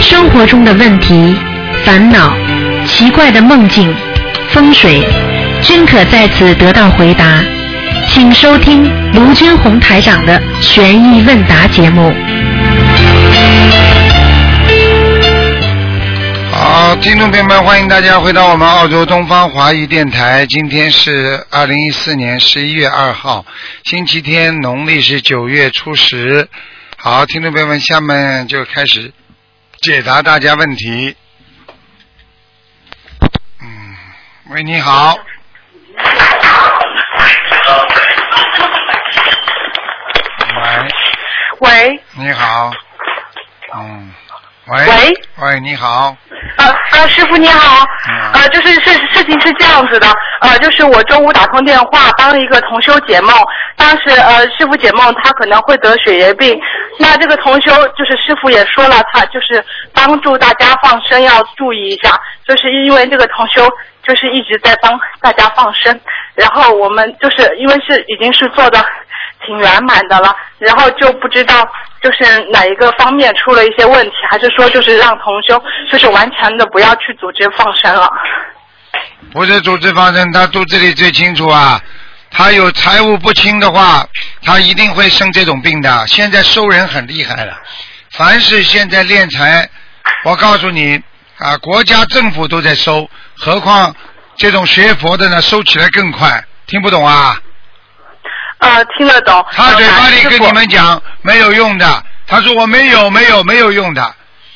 生活中的问题、烦恼、奇怪的梦境、风水，均可在此得到回答。请收听卢军红台长的悬疑问答节目。好，听众朋友们，欢迎大家回到我们澳洲东方华语电台。今天是二零一四年十一月二号，星期天，农历是九月初十。好，听众朋友们，下面就开始解答大家问题。嗯，喂，你好。喂，喂，你好。嗯，喂。喂。喂，你好。呃呃，师傅你好，嗯呃，就是事事情是这样子的，呃，就是我中午打通电话帮一个同修解梦，当时呃师傅解梦他可能会得血液病，那这个同修就是师傅也说了，他就是帮助大家放生要注意一下，就是因为这个同修就是一直在帮大家放生，然后我们就是因为是已经是做的挺圆满的了，然后就不知道就是哪一个方面出了一些问题，还是说就是让同修就是完全的不要去组织放生了。不是组织放生，他肚子里最清楚啊。他有财务不清的话，他一定会生这种病的。现在收人很厉害了，凡是现在敛财，我告诉你啊，国家政府都在收，何况这种学佛的呢，收起来更快。听不懂啊？呃，听得懂。他嘴巴里跟你们讲没有用的，他说我没有没有没有用的，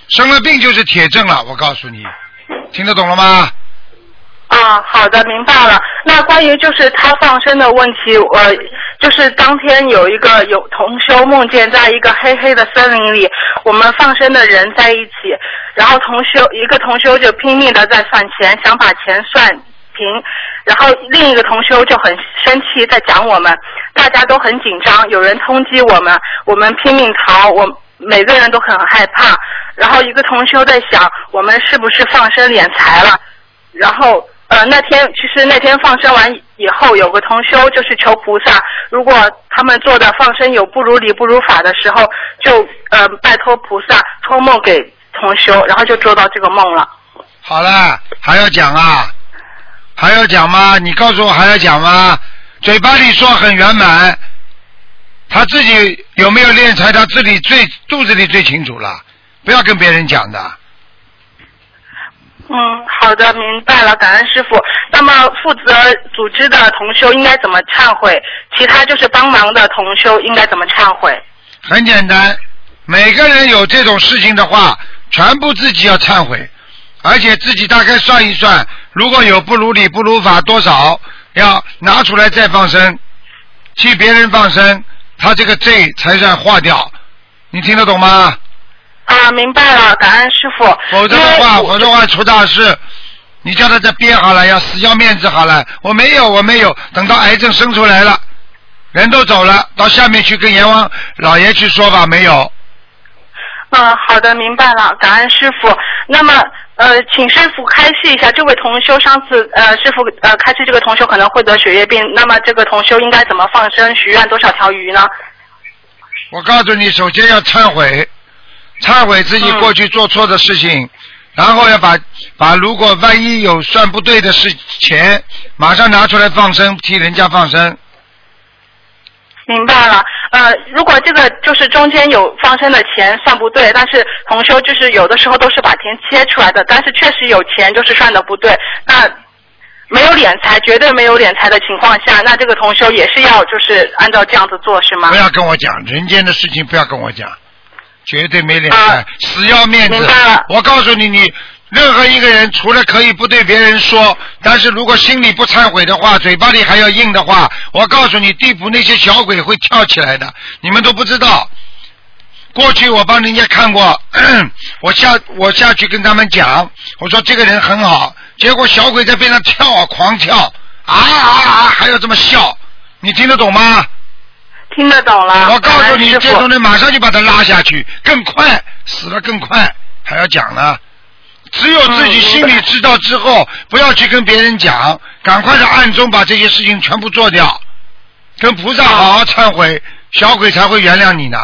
生了病就是铁证了，我告诉你，听得懂了吗？啊，好的，明白了。那关于就是他放生的问题，呃，就是当天有一个有同修梦见在一个黑黑的森林里，我们放生的人在一起，然后同修一个同修就拼命的在算钱，想把钱算行，然后另一个同修就很生气，在讲我们，大家都很紧张，有人通缉我们，我们拼命逃，我每个人都很害怕，然后一个同修在想，我们是不是放生敛财了？然后呃那天其实那天放生完以后，有个同修就是求菩萨，如果他们做的放生有不如理不如法的时候，就呃拜托菩萨托梦给同修，然后就做到这个梦了。好了，还要讲啊？还要讲吗？你告诉我还要讲吗？嘴巴里说很圆满，他自己有没有练财，他自己最肚子里最清楚了，不要跟别人讲的。嗯，好的，明白了，感恩师傅。那么负责组织的同修应该怎么忏悔？其他就是帮忙的同修应该怎么忏悔？很简单，每个人有这种事情的话，全部自己要忏悔，而且自己大概算一算，如果有不如理不如法多少，要拿出来再放生，替别人放生，他这个罪才算化掉。你听得懂吗？啊，明白了，感恩师傅。否则的话，我否则的话出大事。你叫他再憋好了，要死要面子好了。我没有，我没有。等到癌症生出来了，人都走了，到下面去跟阎王老爷去说吧，没有。嗯，好的，明白了，感恩师傅。那么，呃，请师傅开示一下，这位同修上次，呃，师傅呃开示这个同修可能会得血液病，那么这个同修应该怎么放生许愿多少条鱼呢？我告诉你，首先要忏悔，忏悔自己嗯过去做错的事情，然后要把把如果万一有算不对的事钱，马上拿出来放生，替人家放生。明白了，呃，如果这个就是中间有放生的钱算不对，但是同修就是有的时候都是把钱切出来的，但是确实有钱就是算的不对，那没有敛财，绝对没有敛财的情况下，那这个同修也是要就是按照这样子做是吗不？要跟我讲人间的事情，不要跟我讲，绝对没脸啊财，死要面子明白了。我告诉你，你任何一个人，除了可以不对别人说，但是如果心里不忏悔的话，嘴巴里还要硬的话，我告诉你，地府那些小鬼会跳起来的，你们都不知道。过去我帮人家看过，我下我下去跟他们讲，我说这个人很好，结果小鬼在边上跳啊，狂跳，啊啊啊，还要这么笑，你听得懂吗？听得懂了。我告诉你，这种人马上就把他拉下去，更快，死了更快，还要讲呢。只有自己嗯心里知道之后，不要去跟别人讲，赶快在暗中把这些事情全部做掉，跟菩萨好好忏悔，小鬼才会原谅你呢。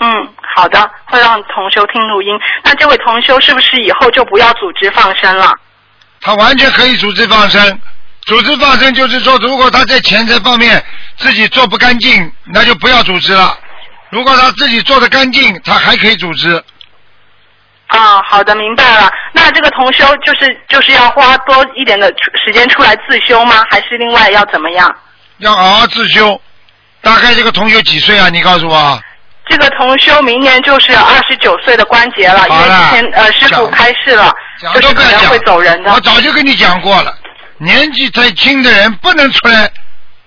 嗯，好的，会让同修听录音。那这位同修是不是以后就不要组织放生了？他完全可以组织放生。组织放生就是说，如果他在钱财方面自己做不干净，那就不要组织了。如果他自己做的干净，他还可以组织。啊，好的，明白了。那这个同修就是就是要花多一点的时间出来自修吗？还是另外要怎么样？要好好自修。大概这个同学几岁啊？你告诉我。这个同修明年就是二十九岁的关节了，因为之前呃师傅开示了，讲就是可能会走人的我。早就跟你讲过了，年纪太轻的人不能出来，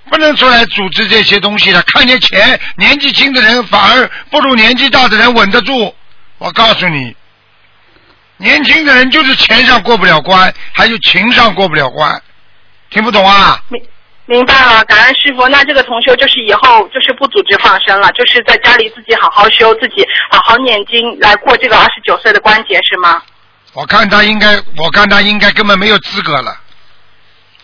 不能出来组织这些东西的。看见钱，年纪轻的人反而不如年纪大的人稳得住。我告诉你，年轻的人就是钱上过不了关，还有情上过不了关。听不懂啊？明明白了，感恩师傅。那这个同修就是以后就是不组织放生了，就是在家里自己好好修，自己好好念经，来过这个二十九岁的关节是吗？我看他应该，我看他应该根本没有资格了。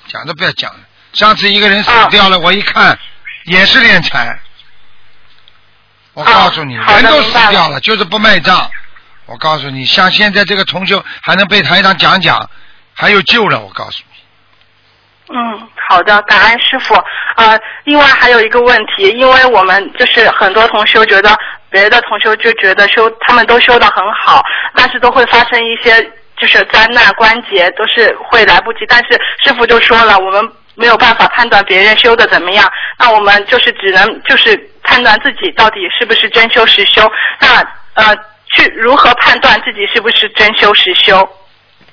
讲都不要讲了。上次一个人死掉了，我一看也是敛财。我告诉你，啊人都死掉了，就是不卖账。我告诉你，像现在这个同修还能被台长讲讲，还有救了。我告诉你，嗯，好的，感恩师傅。呃，另外还有一个问题，因为我们就是很多同修觉得别的同修就觉得修他们都修得很好，但是都会发生一些就是灾难关节都是会来不及，但是师傅就说了，我们没有办法判断别人修的怎么样，那我们就是只能就是判断自己到底是不是真修实修。那呃，去如何判断自己是不是真修实修？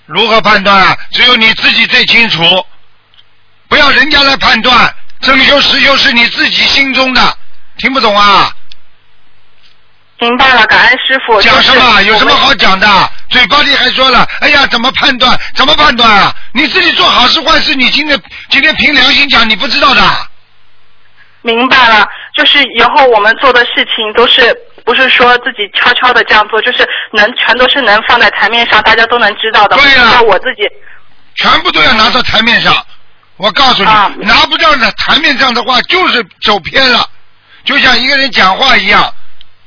如何判断啊？只有你自己最清楚，不要人家来判断。真修实修是你自己心中的，听不懂啊？明白了，感恩师傅。讲什么？有什么好讲的？嘴巴里还说了，哎呀，怎么判断？怎么判断啊？你自己做好事坏事，你今天今天凭良心讲，你不知道的。明白了，就是以后我们做的事情都是不是说自己悄悄的这样做，就是能全都是能放在台面上，大家都能知道的。对了那我自己全部都要拿到台面上。我告诉你，啊拿不到的台面上的话，就是走偏了。就像一个人讲话一样，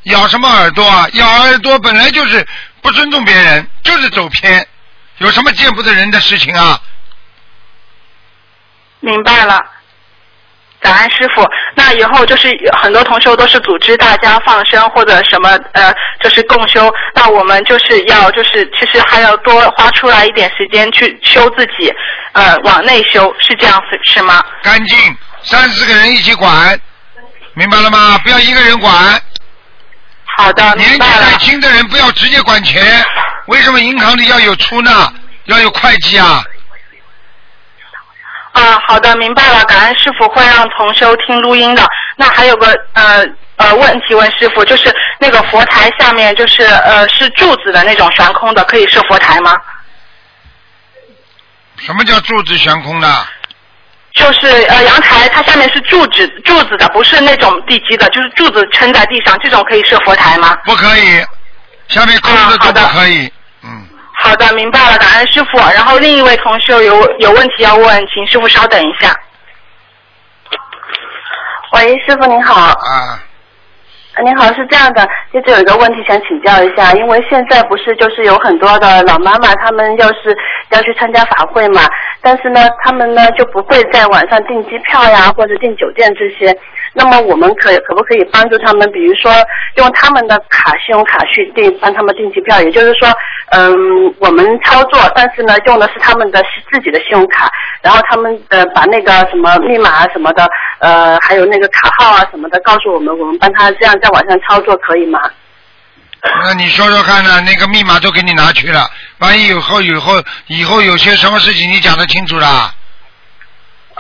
咬什么耳朵啊？咬耳朵本来就是不尊重别人，就是走偏。有什么见不得人的事情啊？明白了。感恩师傅，那以后就是很多同修都是组织大家放生或者什么呃，就是共修，那我们就是要就是其实还要多花出来一点时间去修自己，呃，往内修，是这样是是吗？干净，三四个人一起管，明白了吗？不要一个人管。好的，年纪太。轻的人不要直接管钱，为什么银行里要有出纳，要有会计啊？啊，好的，明白了。感恩师傅会让同修听录音的。那还有个呃呃问题问师傅，就是那个佛台下面就是呃是柱子的那种悬空的，可以设佛台吗？什么叫柱子悬空的？就是呃阳台它下面是柱子柱子的，不是那种地基的，就是柱子撑在地上，这种可以设佛台吗？不可以，下面空的都不可以。嗯，好的，明白了，感恩师傅。然后另一位同修有有问题要问，请师傅稍等一下。喂，师傅您好，啊，呃您好，是这样的，就是有一个问题想请教一下，因为现在不是就是有很多的老妈妈，她们要是要去参加法会嘛，但是呢，她们呢就不会在网上订机票呀，或者订酒店这些。那么我们可可不可以帮助他们，比如说用他们的卡信用卡去订，帮他们订机票？也就是说，嗯，我们操作，但是呢，用的是他们的自己的信用卡，然后他们呃把那个什么密码啊什么的，呃，还有那个卡号啊什么的告诉我们，我们帮他这样在网上操作可以吗？那你说说看呢？那个密码都给你拿去了，万一以后以后以后有些什么事情你讲得清楚了？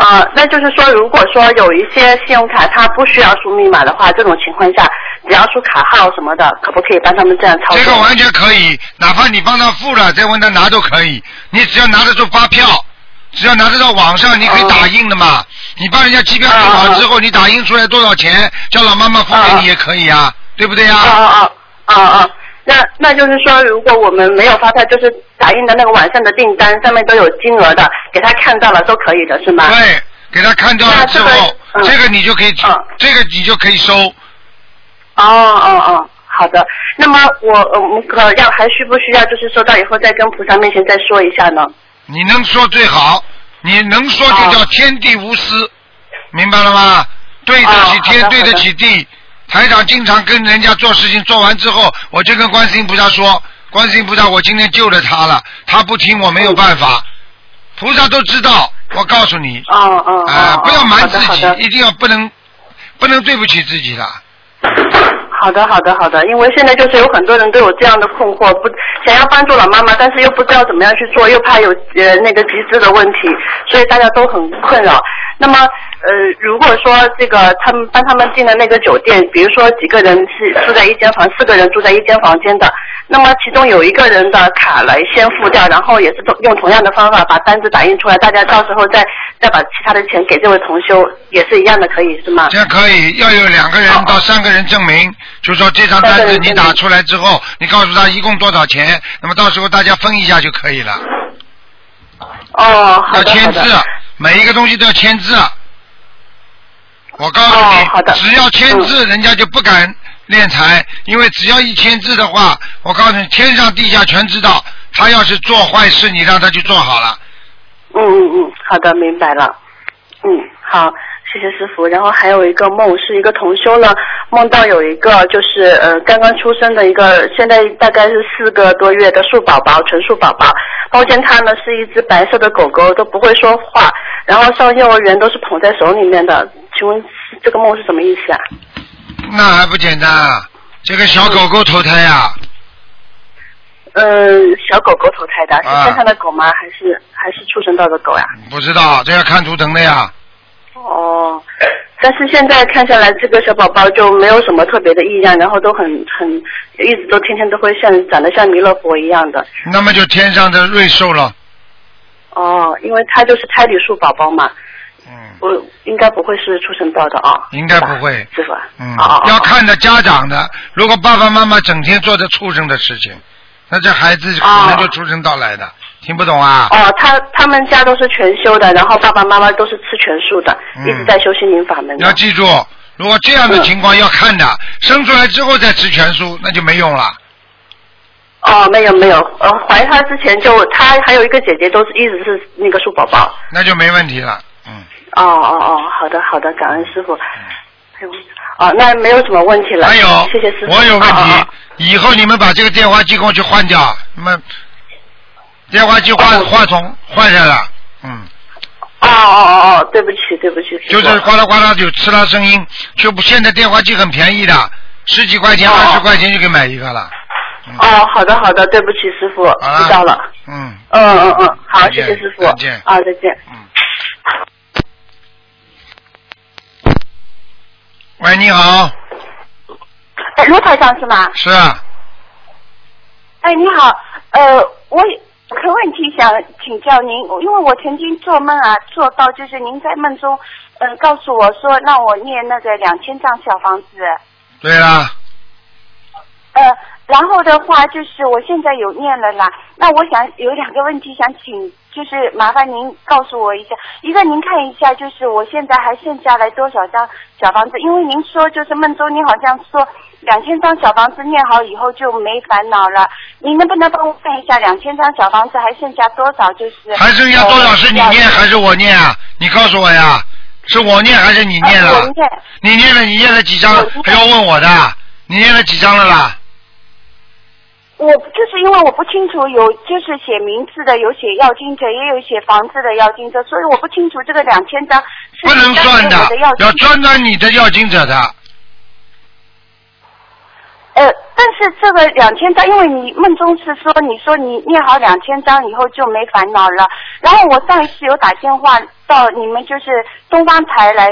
呃，那就是说，如果说有一些信用卡它不需要输密码的话，这种情况下，只要输卡号什么的，可不可以帮他们这样操作？这个完全可以，哪怕你帮他付了，再问他拿都可以。你只要拿得出发票，只要拿得到网上，你可以打印的嘛。你帮人家机票订好之后，你打印出来多少钱，叫老妈妈付给你也可以啊，对不对呀？啊啊啊啊啊！那那就是说，如果我们没有发票，就是打印的那个网上的订单上面都有金额的，给他看到了都可以的是吗？对，给他看到了之后，这个嗯这个你就可以嗯，这个你就可以收。哦哦哦，好好的。那么我呃我们可要还需不需要就是收到以后再跟菩萨面前再说一下呢？你能说最好，你能说就叫天地无私，明白了吗？对得起天，哦对得起地。台长经常跟人家做事情，做完之后，我就跟观世音菩萨说：“观世音菩萨，我今天救了他了，他不听，我没有办法。菩萨都知道，我告诉你，哦哦啊、哦，不要瞒自己一定要不能不能对不起自己的。好的，好的，好的。因为现在就是有很多人都有这样的困惑，不想要帮助老妈妈，但是又不知道怎么样去做，又怕有呃那个集资的问题，所以大家都很困扰。那么呃，如果说这个他们帮他们订的那个酒店，比如说几个人是住在一间房，四个人住在一间房间的，那么其中有一个人的卡来先付掉，然后也是同用同样的方法把单子打印出来，大家到时候再再把其他的钱给这位同修，也是一样的，可以是吗？这样可以，要有两个人到三个人证明，就说这张单子你打出来之后，你告诉他一共多少钱，那么到时候大家分一下就可以了。哦，好要的，好的。签字，每一个东西都要签字。我告诉你，哦好的只要签字，人家就不敢敛财，因为只要一签字的话，我告诉你，天上地下全知道。他要是做坏事，你让他去做好了。嗯嗯嗯，好的，明白了。嗯，好，谢谢师傅。然后还有一个梦，是一个同修呢，梦到有一个就是呃刚刚出生的一个，现在大概是四个多月的树宝宝，纯树宝宝。抱见它呢是一只白色的狗狗，都不会说话，然后上幼儿园都是捧在手里面的。请问这个梦是什么意思啊？那还不简单啊？这个小狗狗投胎呀、嗯，小狗狗投胎的，是啊天上的狗吗？还是还是畜生道的狗呀？不知道，这要看图腾的呀。哦，但是现在看下来，这个小宝宝就没有什么特别的异样，然后都很很一直都天天都会像长得像弥勒佛一样的。那么就天上的瑞兽了。哦，因为他就是胎里树宝宝嘛，嗯我应该不会是畜生道的啊。应该不会师傅。嗯要看着家长的。如果爸爸妈妈整天做着畜生的事情，那这孩子可能就出生道来的。听不懂啊？哦，他他们家都是全修的，然后爸爸妈妈都是吃全素的，嗯一直在修心灵法门的。要记住，如果这样的情况要看的，生出来之后再吃全素，那就没用了。哦，没有没有，呃，怀他之前就他还有一个姐姐都是一直是那个素宝宝。那就没问题了。嗯，哦哦哦，好的好的，感恩师傅。还有哦，那没有什么问题了。没有，谢谢师傅。我有问题，哦哦以后你们把这个电话机给我去换掉，那么电话机换、哦话筒坏掉了，嗯，哦哦哦哦，对不起对不起，就是哗啦哗啦有呲啦声音，就不现在电话机很便宜的，十几块钱、哦二十块钱就可以买一个了。嗯、哦，好的好的，对不起师傅，知道了。嗯，嗯嗯嗯，好，谢谢师傅。再见啊，再见。嗯。喂，你好，哎，卢台长是吗？是啊，哎，你好，呃，我有个问题想请教您，因为我曾经做梦啊，做到就是您在梦中，嗯、告诉我说让我念那个两千张小房子，对啊，呃，然后的话就是我现在有念了啦，那我想有两个问题想请，就是麻烦您告诉我一下，一个您看一下，就是我现在还剩下来多少张小房子？因为您说就是梦中您好像说两千张小房子念好以后就没烦恼了，您能不能帮我看一下两千张小房子还剩下多少？就是还剩下多少是你呃念还是我念啊？你告诉我呀，是我念还是你念了？呃我念你念了，你念了几张？还要问我的？你念了几张了啦？我就是因为我不清楚有就是写名字的，有写要经者，也有写房子的要经者，所以我不清楚这个两千张是不能算的要，经要者专专你的要经者的。呃，但是这个两千张，因为你梦中是说你说你念好两千张以后就没烦恼了，然后我上一次有打电话到你们就是东方台来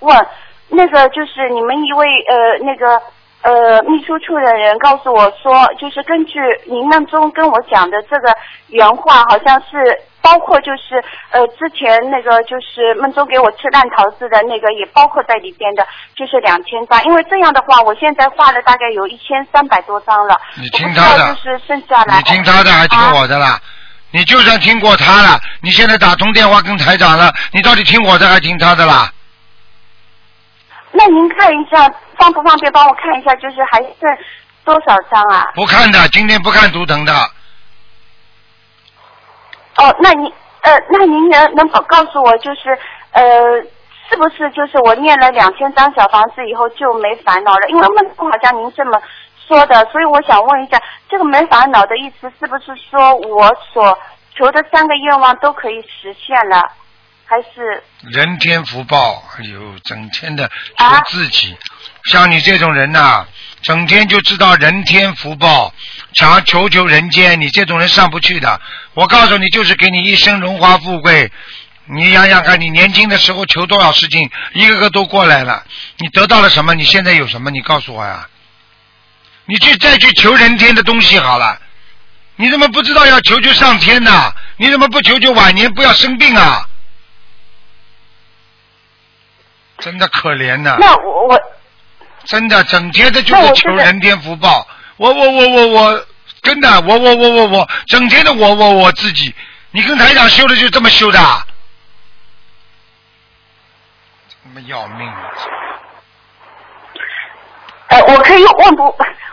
问，那个就是你们一位呃那个呃秘书处的人告诉我说，就是根据您梦中跟我讲的这个原话，好像是包括就是呃之前那个就是梦中给我吃烂桃子的那个也包括在里边的，就是两千张。因为这样的话，我现在画了大概有一千三百多张了，你听他的就是剩下来。你听他的还听我的啦？你就算听过他了，你现在打通电话跟台长了，你到底听我的还听他的啦？那您看一下，方不方便帮我看一下？就是还剩多少张啊？不看的，今天不看图腾的。哦，那您呃，那您能能告告诉我，就是呃，是不是就是我念了两千张小房子以后就没烦恼了？因为梦中好像您这么说的，所以我想问一下，这个没烦恼的意思是不是说我所求的三个愿望都可以实现了，还是？人天福报，哎呦，整天的求啊自己，像你这种人呐、整天就知道人天福报，想求求人间，你这种人上不去的。我告诉你，就是给你一生荣华富贵。你想想看，你年轻的时候求多少事情，一个个都过来了，你得到了什么？你现在有什么？你告诉我呀。你去再去求人天的东西好了，你怎么不知道要求求上天呢？你怎么不求求晚年不要生病啊？真的可怜呐、那我我真的整天的就是求人天福报。我我我我我，真的，我我我我我，整天的我我我自己，你跟台长修的就这么修的啊，这么要命啊！呃，我可以问不？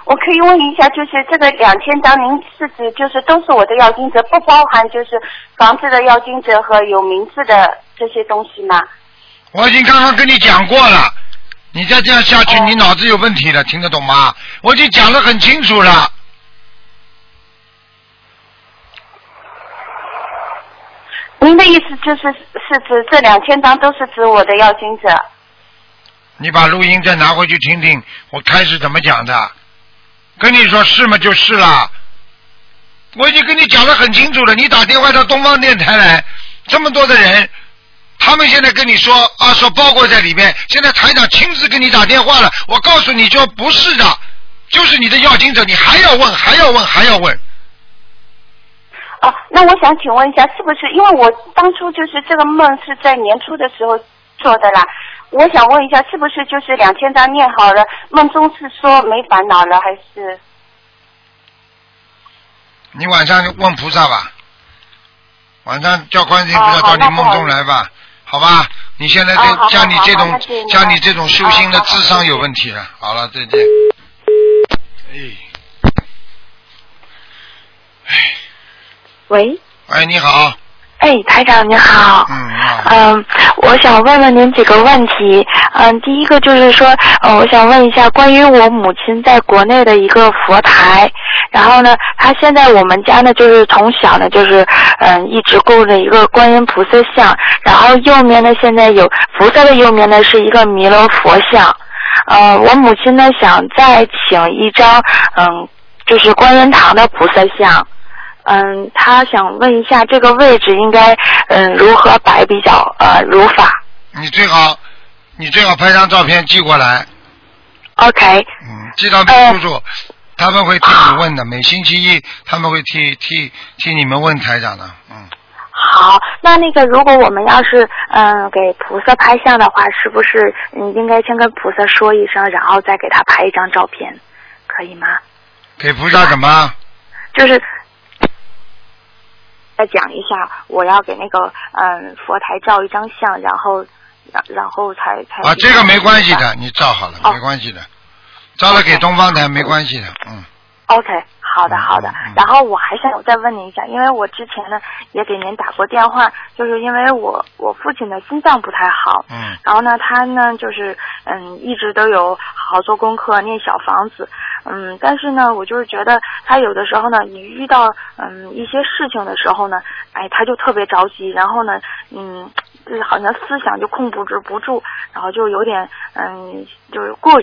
我可以问一下，就是这个两千张，您是指就是都是我的要金者，不包含就是房子的要金者和有名字的这些东西吗？我已经刚刚跟你讲过了，你再这样下去，哦你脑子有问题了，听得懂吗？我已经讲得很清楚了。您的意思就是是指这两千张都是指我的要经者？你把录音再拿回去听听，我开始怎么讲的。跟你说是嘛？就是了。我已经跟你讲得很清楚了。你打电话到东方电台来，这么多的人，他们现在跟你说啊，说包裹在里面。现在台长亲自给你打电话了，我告诉你就不是的，就是你的要经者，你还要问，还要问，还要问。哦，那我想请问一下，是不是因为我当初就是这个梦是在年初的时候做的啦？我想问一下，是不是就是两千张念好了，梦中是说没烦恼了，还是？你晚上问菩萨吧，晚上叫观世音菩萨到你梦中来吧，好吧？你现在这像你这种像你这种修心的智商有问题了。好了，再见。哎，喂，哎，你好，哎，台长您好。嗯，你好，嗯，我想问问您几个问题。嗯，第一个就是说，呃，我想问一下关于我母亲在国内的一个佛台。然后呢，她现在我们家呢，就是从小呢，就是嗯，一直供着一个观音菩萨像，然后右面呢，现在有菩萨的右面呢是一个弥勒佛像。呃，我母亲呢想再请一张嗯，就是观音堂的菩萨像。嗯，他想问一下这个位置应该嗯如何摆比较呃如法你最好你最好拍张照片寄过来，？OK，嗯，寄到秘书处，他们会替你问的。每星期一他们会替替替你们问台长的，嗯。好，那那个如果我们要是嗯给菩萨拍像的话，是不是嗯应该先跟菩萨说一声，然后再给他拍一张照片，可以吗？给菩萨什么？就是再讲一下，我要给那个嗯佛台照一张相，然后然然后才才啊，这个没关系的，你照好了，哦没关系的，照了给东方台没关系的，嗯。OK，好的好的。然后我还想再问您一下，因为我之前呢也给您打过电话，就是因为我我父亲的心脏不太好，嗯。然后呢他呢就是嗯一直都有好好做功课念小房子，嗯，但是呢我就是觉得他有的时候呢，你遇到嗯一些事情的时候呢，哎他就特别着急，然后呢嗯就是好像思想就控制不住，然后就有点嗯就是过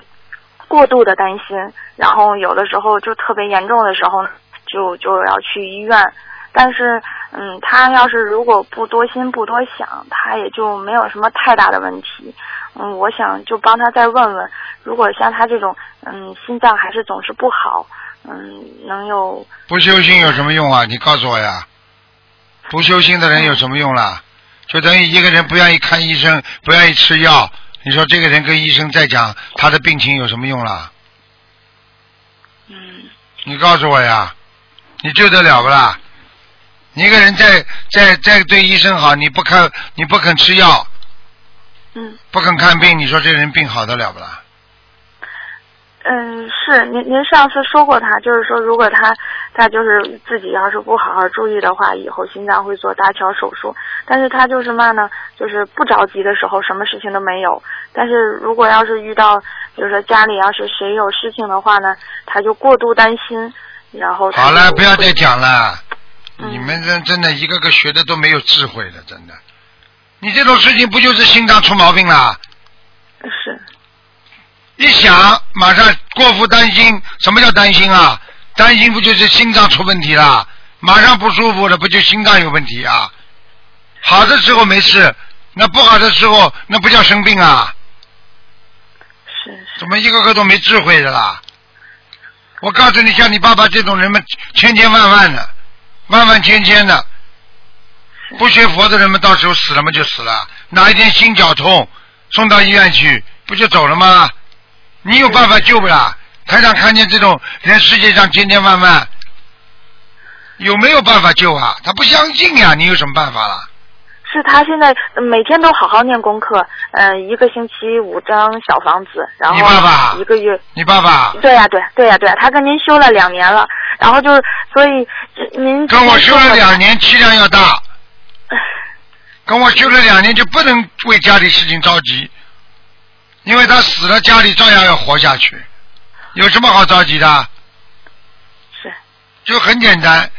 过度的担心，然后有的时候就特别严重的时候，就就要去医院。但是，嗯，他要是如果不多心不多想，他也就没有什么太大的问题。嗯，我想就帮他再问问，如果像他这种，嗯，心脏还是总是不好，嗯，能有不修心有什么用啊？你告诉我呀。不修心的人有什么用啦？就等于一个人不愿意看医生，不愿意吃药，你说这个人跟医生再讲他的病情有什么用啦？嗯你告诉我呀，你救得了不啦？你一个人在在在对医生好，你不看你不肯吃药，嗯不肯看病，你说这人病好得了不啦？嗯，是您您上次说过他，就是说如果他他就是自己要是不好好注意的话，以后心脏会做搭桥手术。但是他就是嘛呢，就是不着急的时候，什么事情都没有。但是如果要是遇到，比如说家里要是谁有事情的话呢，他就过度担心，然后好了，不要再讲了。嗯你们真真的一个个学的都没有智慧了，真的。你这种事情不就是心脏出毛病了？是一想马上过度担心，什么叫担心啊？担心不就是心脏出问题了？马上不舒服了，不就心脏有问题啊？好的时候没事，那不好的时候那不叫生病啊？是是怎么一个个都没智慧的啦？我告诉你，像你爸爸这种人们，千千万万的，万万千千的，不学佛的人们，到时候死了嘛就死了，哪一天心绞痛，送到医院去，不就走了吗？你有办法救不啦？台长看见这种人，世界上千千万万，有没有办法救啊？他不相信呀，你有什么办法了？是他现在呃每天都好好念功课，嗯、一个星期五张小房子，然后你爸爸一个月你爸爸对呀、对对呀、对呀、他跟您修了两年了，然后就是所以您跟我修了两，年，气量要大。跟我修了两年，就不能为家里事情着急，因为他死了，家里照样要活下去，有什么好着急的？是就很简单，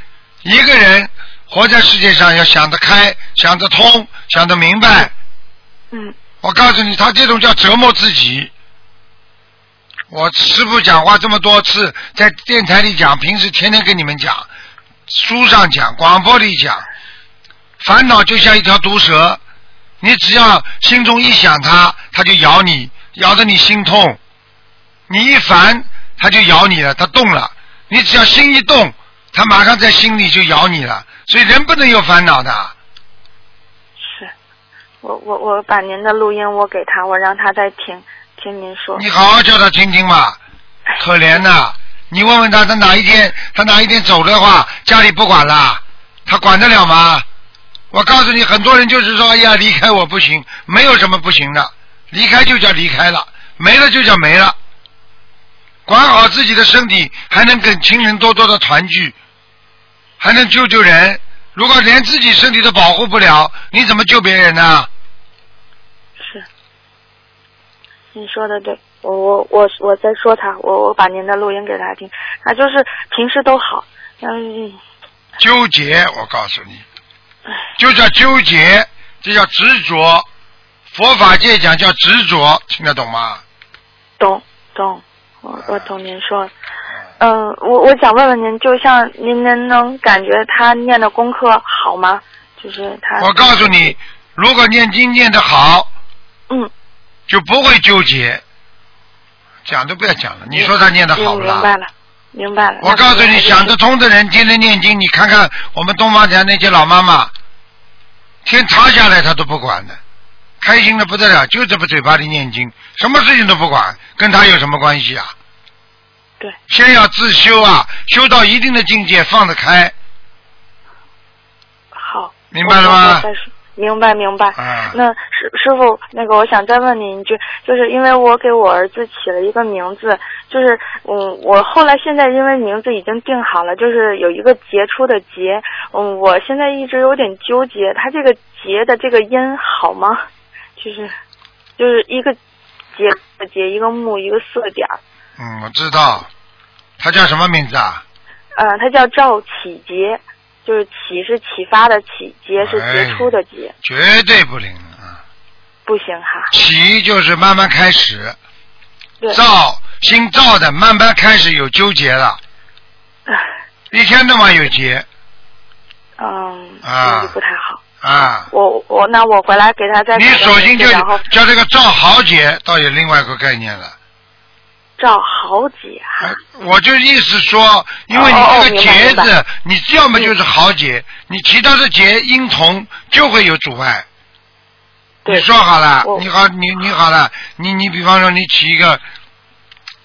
一个人活在世界上要想得开，想得通，想得明白。嗯我告诉你，他这种叫折磨自己。我师傅讲话这么多次，在电台里讲，平时天天跟你们讲，书上讲，广播里讲，烦恼就像一条毒蛇，你只要心中一想它，它就咬你，咬得你心痛。你一烦，它就咬你了，它动了。你只要心一动，它马上在心里就咬你了。所以人不能有烦恼的。是，我我我把您的录音我给他，我让他再听听您说。你好好叫他听听嘛，可怜呐！你问问他，他哪一天他哪一天走的话，家里不管了，他管得了吗？我告诉你，很多人就是说，哎呀，离开我不行，没有什么不行的，离开就叫离开了，没了就叫没了。管好自己的身体，还能跟亲人多多的团聚，还能救救人。如果连自己身体都保护不了，你怎么救别人呢？是，你说的对，我我我我在说他，我我把您的录音给他听，他就是平时都好，嗯，纠结，我告诉你，就叫纠结，这叫执着。佛法界讲叫执着，听得懂吗？懂懂，我我懂您说的。嗯，我我想问问您，就像您能能感觉他念的功课好吗？就是他。我告诉你，如果念经念得好，嗯，就不会纠结。讲都不要讲了，你说他念的好不啦？明白了，明白了。我告诉你，想得通的人天天念经，你看看我们东方台那些老妈妈，天塌下来她都不管的，开心的不得了，就这么嘴巴里念经，什么事情都不管，跟他有什么关系啊？对，先要自修啊，修到一定的境界，放得开，好，明白了吗明白明白。啊那师师傅，那个我想再问您一句，就是因为我给我儿子起了一个名字，就是嗯，我后来现在因为名字已经定好了，就是有一个杰出的杰，嗯，我现在一直有点纠结，他这个杰的这个音好吗？就是就是一个杰的杰，一个木，一个色点儿，嗯，我知道，他叫什么名字啊？呃，他叫赵启杰，就是启是启发的启，杰是杰出的杰，绝对不灵啊！不行哈。启就是慢慢开始，对，造新造的慢慢开始有纠结了，一天到晚有结嗯，啊不太好。啊。我我那我回来给他再你索性就叫这个造豪杰，倒有另外一个概念了。赵豪杰啊。我就意思说，因为你这个明白明节字，你要么就是豪杰，你其他的节音同就会有阻碍。对。你说好了，你好，你你好了，你你比方说你起一个，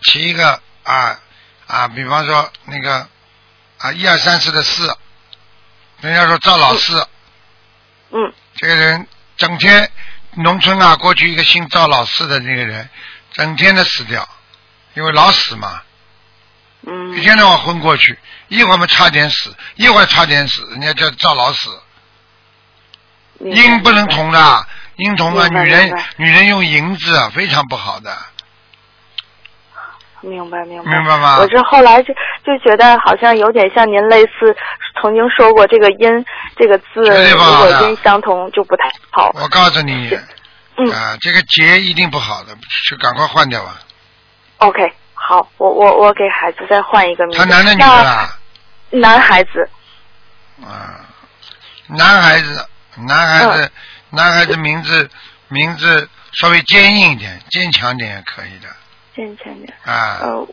起一个啊啊，比方说那个啊一二三四的四，人家说赵老四，嗯。这个人整天农村啊，过去一个姓赵老四的那个人，整天的死掉，因为老死嘛，嗯一天到晚昏过去，一会儿嘛差点死，一会儿差点死，人家叫叫老死。明白阴不能同的，阴同啊，女人女人用银子啊，非常不好的。明白明白明白吗我这后来就就觉得好像有点像您类似曾经说过这个音这个字，对如果音相同就不太好。我告诉你，嗯啊，这个结一定不好的，就赶快换掉吧。OK，好，我我我给孩子再换一个名字。他男的女的啊？男孩子，啊，男孩子，男孩嗯子，男孩子名字名字稍微坚硬一点，坚强点也可以的坚强点。啊。呃，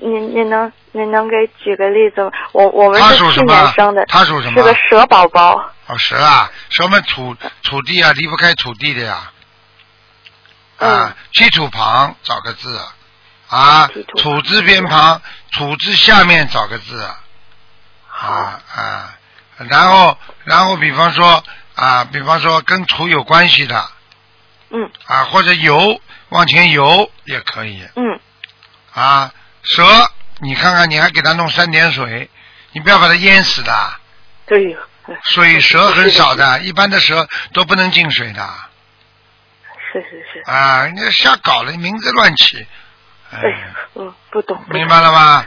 您您能您能给举个例子吗？我我们他是去属什么年生的，他属什么是个蛇宝宝。哦，蛇啊，蛇们土土地啊，离不开土地的呀。嗯啊，基础旁找个字啊，基础土字边旁，土字下面找个字啊啊，然后然后比方说啊，比方说跟土有关系的嗯啊，或者游往前游也可以嗯，啊。蛇，你看看，你还给它弄三点水，你不要把它淹死的。对哟。呃水蛇很少的，一般的蛇都不能进水的是是是。啊！你瞎搞了，名字乱起，哎哎，嗯，不懂。明白了吗？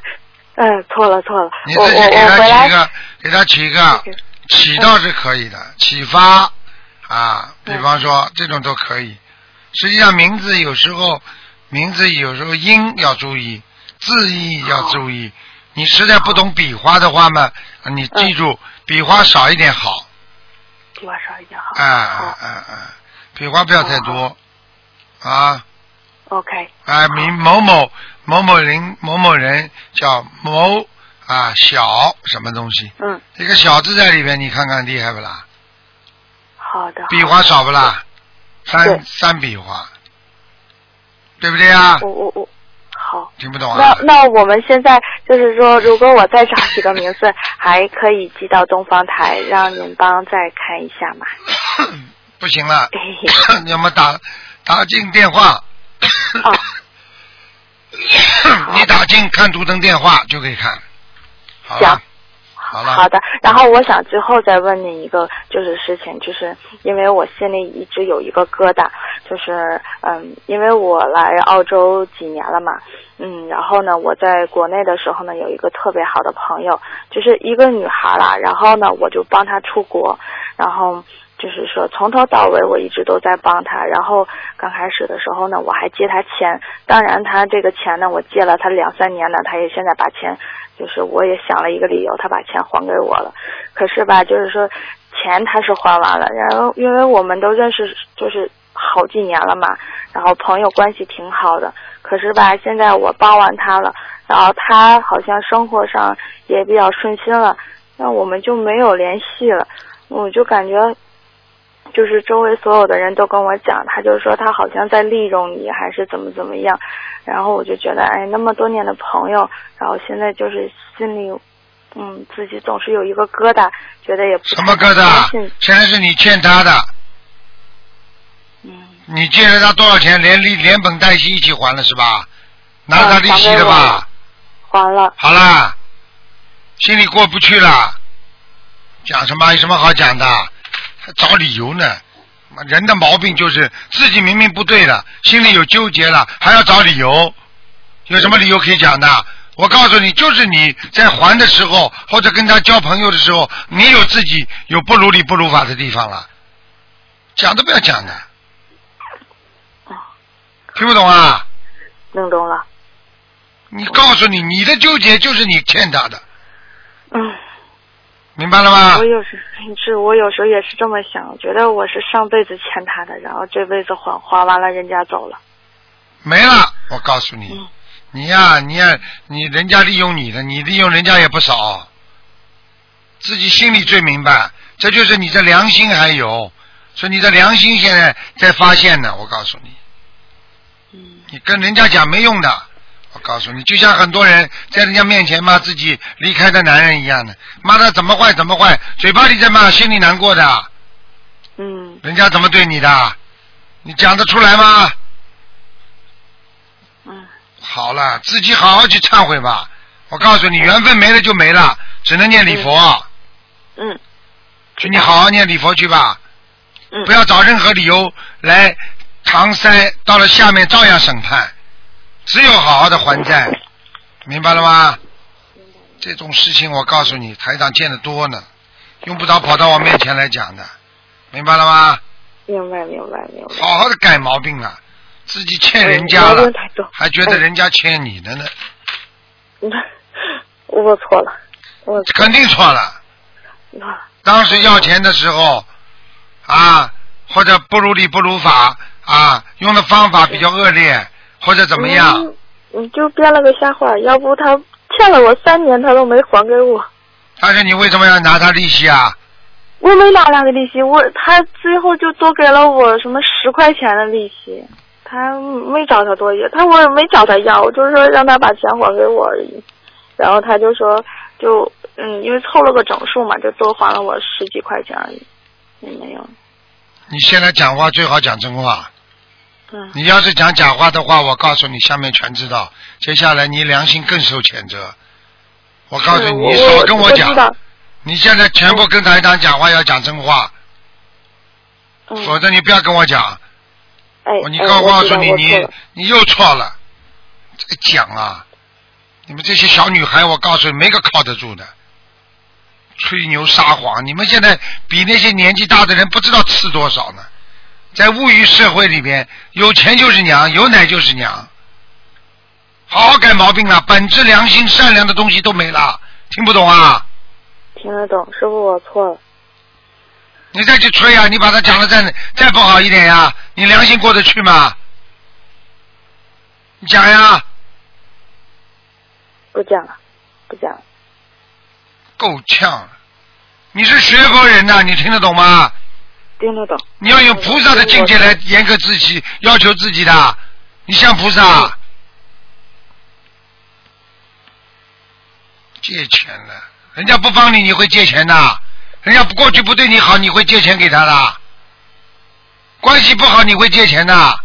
嗯，错了错了，你自己给他起一个，给他起一个这个启倒是可以的，启发啊，比嗯方说这种都可以。实际上名字有时候名字有时候音要注意，字义要注意。你实在不懂笔画的话嘛，你嗯记住笔画少一点好。笔画少一点好。哎哎哎哎！笔画不要太多啊！OK，啊，名某某某某人某某人叫某啊小什么东西，嗯，一个小字在里边，你看看厉害不啦？好的。笔画少不啦？三三笔画，对不对啊？我我我好。听不懂啊？那那我们现在就是说，如果我再找几个名字，还可以寄到东方台，让您帮再看一下吗？不行了，要么打打进电话，哦，你打进看图腾电话就可以看。好了行，好了，好的，然后我想最后再问你一个就是事情，就是因为我心里一直有一个疙瘩，就是嗯，因为我来澳洲几年了嘛，嗯，然后呢，我在国内的时候呢，有一个特别好的朋友，就是一个女孩啦，然后呢，我就帮她出国，然后。就是说，从头到尾我一直都在帮他。然后刚开始的时候呢，我还借他钱。当然，他这个钱呢，我借了他两三年呢，他也现在把钱，就是我也想了一个理由，他把钱还给我了。可是吧，就是说钱他是还完了，然后因为我们都认识就是好几年了嘛，然后朋友关系挺好的。可是吧，现在我帮完他了，然后他好像生活上也比较顺心了，那我们就没有联系了。我就感觉就是周围所有的人都跟我讲，他就说他好像在利用你，还是怎么怎么样。然后我就觉得，哎，那么多年的朋友，然后现在就是心里，嗯，自己总是有一个疙瘩，觉得也不什么疙瘩？现在是你欠他的，嗯，你借了他多少钱？连利连本带息一起还了是吧？拿他嗯利息还给我的吧？还了，好啦，心里过不去了，讲什么？有什么好讲的？还找理由呢？人的毛病就是自己明明不对了，心里有纠结了，还要找理由，有什么理由可以讲的？我告诉你，就是你在还的时候，或者跟他交朋友的时候，你有自己有不如理不如法的地方了，讲都不要讲的，听不懂啊？弄懂了，你告诉你，你的纠结就是你欠他的，嗯。明白了吗我？有时是我有时候也是这么想，觉得我是上辈子欠他的，然后这辈子还还完了，人家走了。没了，我告诉你，嗯你呀、你呀、你人家利用你的，你利用人家也不少，自己心里最明白，这就是你的良心还有，所以你的良心现在在发现呢。我告诉你，嗯你跟人家讲没用的。我告诉你，就像很多人在人家面前骂自己离开的男人一样的，骂他怎么坏怎么坏，嘴巴里在骂，心里难过的，嗯人家怎么对你的？你讲得出来吗？嗯，好了，自己好好去忏悔吧。我告诉你，缘分没了就没了，只能念礼佛。嗯请你好好念礼佛去吧，嗯，不要找任何理由来搪塞，到了下面照样审判，只有好好的还债，明白了吗？这种事情我告诉你，台长见得多呢，用不着跑到我面前来讲的，明白了吗？明白明白明白。好好的改毛病了，自己欠人家了还觉得人家欠你的呢，嗯 我错了，我肯定错了。了。当时要钱的时候，啊，或者不如理不如法啊，用的方法比较恶劣，或者怎么样？嗯？你就编了个瞎话，要不他欠了我三年，他都没还给我。但是你为什么要拿他利息啊？我没拿那个利息，我他最后就多给了我什么十块钱的利息，他没找他多要，他我也没找他要，我就是说让他把钱还给我而已。然后他就说，就嗯，因为凑了个整数嘛，就多还了我十几块钱而已，也没有。你现在讲话最好讲真话。嗯你要是讲假话的话，我告诉你，下面全知道。接下来你良心更受谴责。我告诉你，你少跟我讲。你现在全部跟台长讲话要讲真话，嗯，否则你不要跟我讲。哎，你哎告告诉你，你你又错了，再讲啊！你们这些小女孩，我告诉你，没个靠得住的，吹牛撒谎。你们现在比那些年纪大的人不知道吃多少呢。在物欲社会里边，有钱就是娘，有奶就是娘。好好改毛病了，本质良心、善良的东西都没了，听不懂啊？听得懂，师傅我错了。你再去吹啊！你把它讲的再再不好一点呀，你良心过得去吗？你讲呀，不讲了，不讲了。够呛了。你是学佛人呐、你听得懂吗？听得懂。你要用菩萨的境界来严格自己，要求自己的。你像菩萨，借钱了，人家不帮你，你会借钱的。人家不过去不对你好，你会借钱给他的。关系不好，你会借钱的。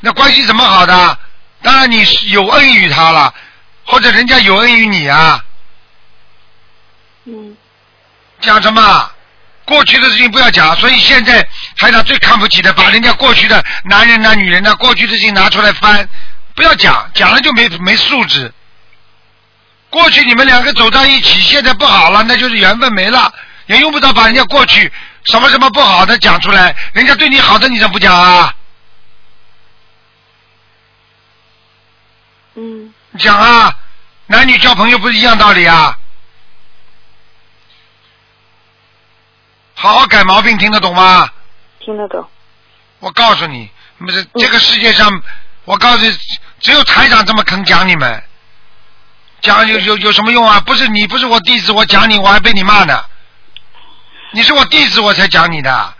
那关系怎么好的？当然你是有恩于他了，或者人家有恩于你啊。嗯讲什么？过去的事情不要讲，所以现在台长最看不起的，把人家过去的男人呐、女人呐、过去的事情拿出来翻，不要讲，讲了就没没素质。过去你们两个走到一起，现在不好了，那就是缘分没了，也用不着把人家过去什么什么不好的讲出来，人家对你好的你怎么不讲啊？嗯讲啊，男女交朋友不是一样道理啊？好好改毛病，听得懂吗？听得懂。我告诉你，不是这个世界上，我告诉你，只有台长这么肯讲你们，讲有有有什么用啊？不是你不是我弟子，我讲你我还被你骂呢。你是我弟子，我才讲你的，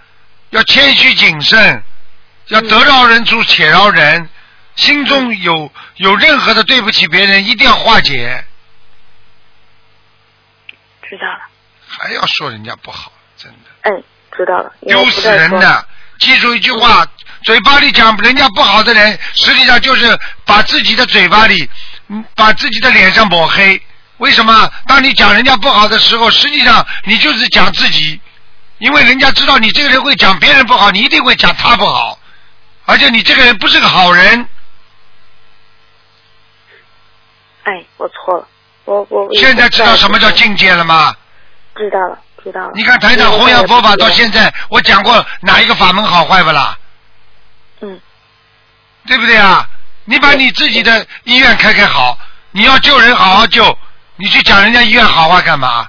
要谦虚谨慎，要得饶人处且饶人，心中有有任何的对不起别人，一定要化解，知道了。还要说人家不好，哎，知道了。丢死。人的！记住一句话，嘴巴里讲人家不好的人，实际上就是把自己的嘴巴里，嗯把自己的脸上抹黑。为什么？当你讲人家不好的时候，实际上你就是讲自己，因为人家知道你这个人会讲别人不好，你一定会讲他不好，而且你这个人不是个好人。哎，我错了。我我。现在知道什么叫境界了吗？知道了，知道了。你看台长弘扬佛法到现在，我讲过哪一个法门好坏不啦？嗯。对不对啊？你把你自己的医院开开好，你要救人好好救，你去讲人家医院好话干嘛？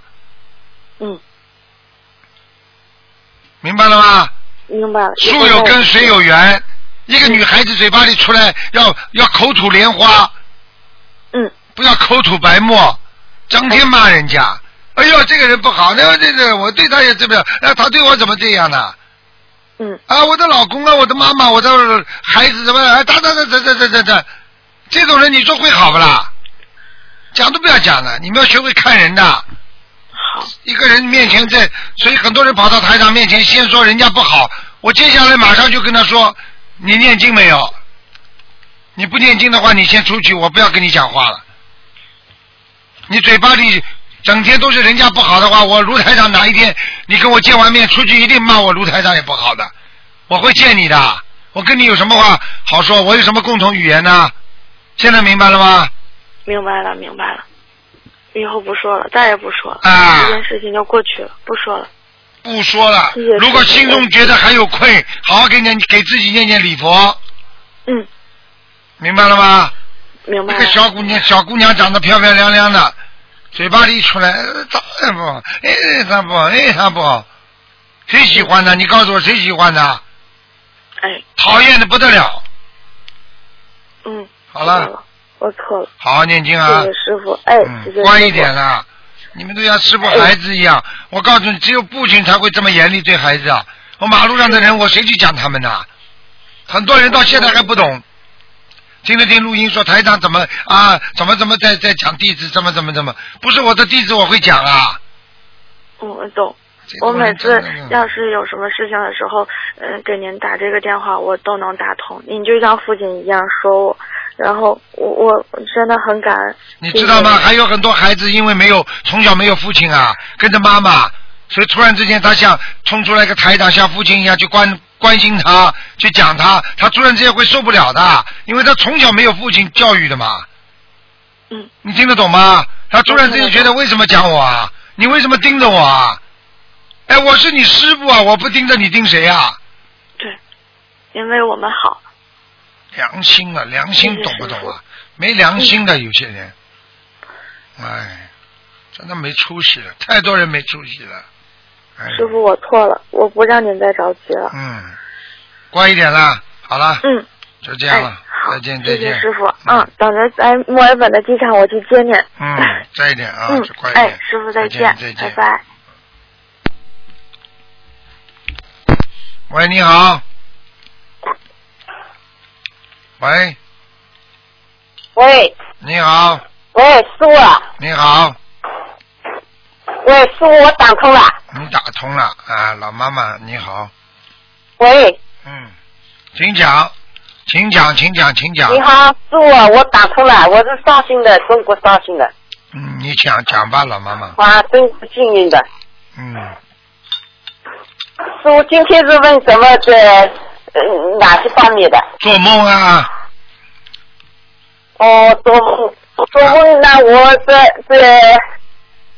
嗯，明白了吗？明白了。树有根，水有源。一个女孩子嘴巴里出来要要口吐莲花，嗯，不要口吐白沫，整天骂人家。哎呦，这个人不好，那个这个我对他也这么样，那他对我怎么这样呢？嗯啊，我的老公啊，我的妈妈，我的孩子怎么？哎，他他他他他他他他，这种人你说会好不啦？讲都不要讲了，你们要学会看人的。好。一个人面前在，所以很多人跑到台长面前，先说人家不好，我接下来马上就跟他说，你念经没有？你不念经的话，你先出去，我不要跟你讲话了。你嘴巴里整天都是人家不好的话，我卢台长哪一天你跟我见完面出去，一定骂我卢台长也不好的，我会见你的。我跟你有什么话好说？我有什么共同语言呢？现在明白了吗？明白了，明白了。以后不说了，再也不说了。啊这件事情就过去了，不说了。不说了。如果心中觉得还有愧，好好给念给自己念念礼佛，嗯，明白了吗？明白了那个。小姑娘，小姑娘长得漂漂亮亮的，嘴巴里一出来，呃咋也不好，哎，她不好，哎，她不好，谁喜欢的？你告诉我谁喜欢的？哎，讨厌的不得了。嗯。好了我错了。好好念经啊谢谢，师傅。哎。乖一点啦。你们都像师傅孩子一样，我告诉你，只有父亲才会这么严厉对孩子啊。我马路上的人，我谁去讲他们呢？很多人到现在还不懂。听了听录音说台长怎么啊，怎么怎么在在讲地址，怎么怎么怎么，不是我的地址我会讲啊。嗯，我懂。我每次要是有什么事情的时候，嗯、给您打这个电话，我都能打通。您就像父亲一样说我，然后我我我真的很感恩。你知道吗？还有很多孩子因为没有从小没有父亲啊，跟着妈妈，所以突然之间他像冲出来一个台长，像父亲一样去关关心他，去讲他，他突然之间会受不了的，因为他从小没有父亲教育的嘛。嗯。你听得懂吗？他突然之间觉得为什么讲我啊？你为什么盯着我啊？哎，我是你师傅啊，我不盯着你盯谁啊？对，因为我们好。良心啊，良心懂不懂啊？没良心的有些人，哎，真的没出息了，太多人没出息了。哎，师傅，我错了，我不让您再着急了。嗯，乖一点啦，好了，嗯，哎就这样了，，好，再见，再见。谢师傅。嗯，等着在墨尔本的机场我去接您。嗯，再一点啊，嗯就乖一，点。哎，师傅再见，见，再见。拜拜。喂，你好。喂，喂你好，喂，师傅啊，你好，喂，师傅，我打通了。你打通了啊，老妈妈你好，喂，嗯，请讲，请讲，请讲，请讲。你好，师傅啊，我打通了，我是绍兴的，中国绍兴的，嗯，你讲讲吧，老妈妈。哇，真是幸运的。嗯，师傅今天是问什么的？呃，哪些方面的？做梦啊，哦，做梦，做梦那我这这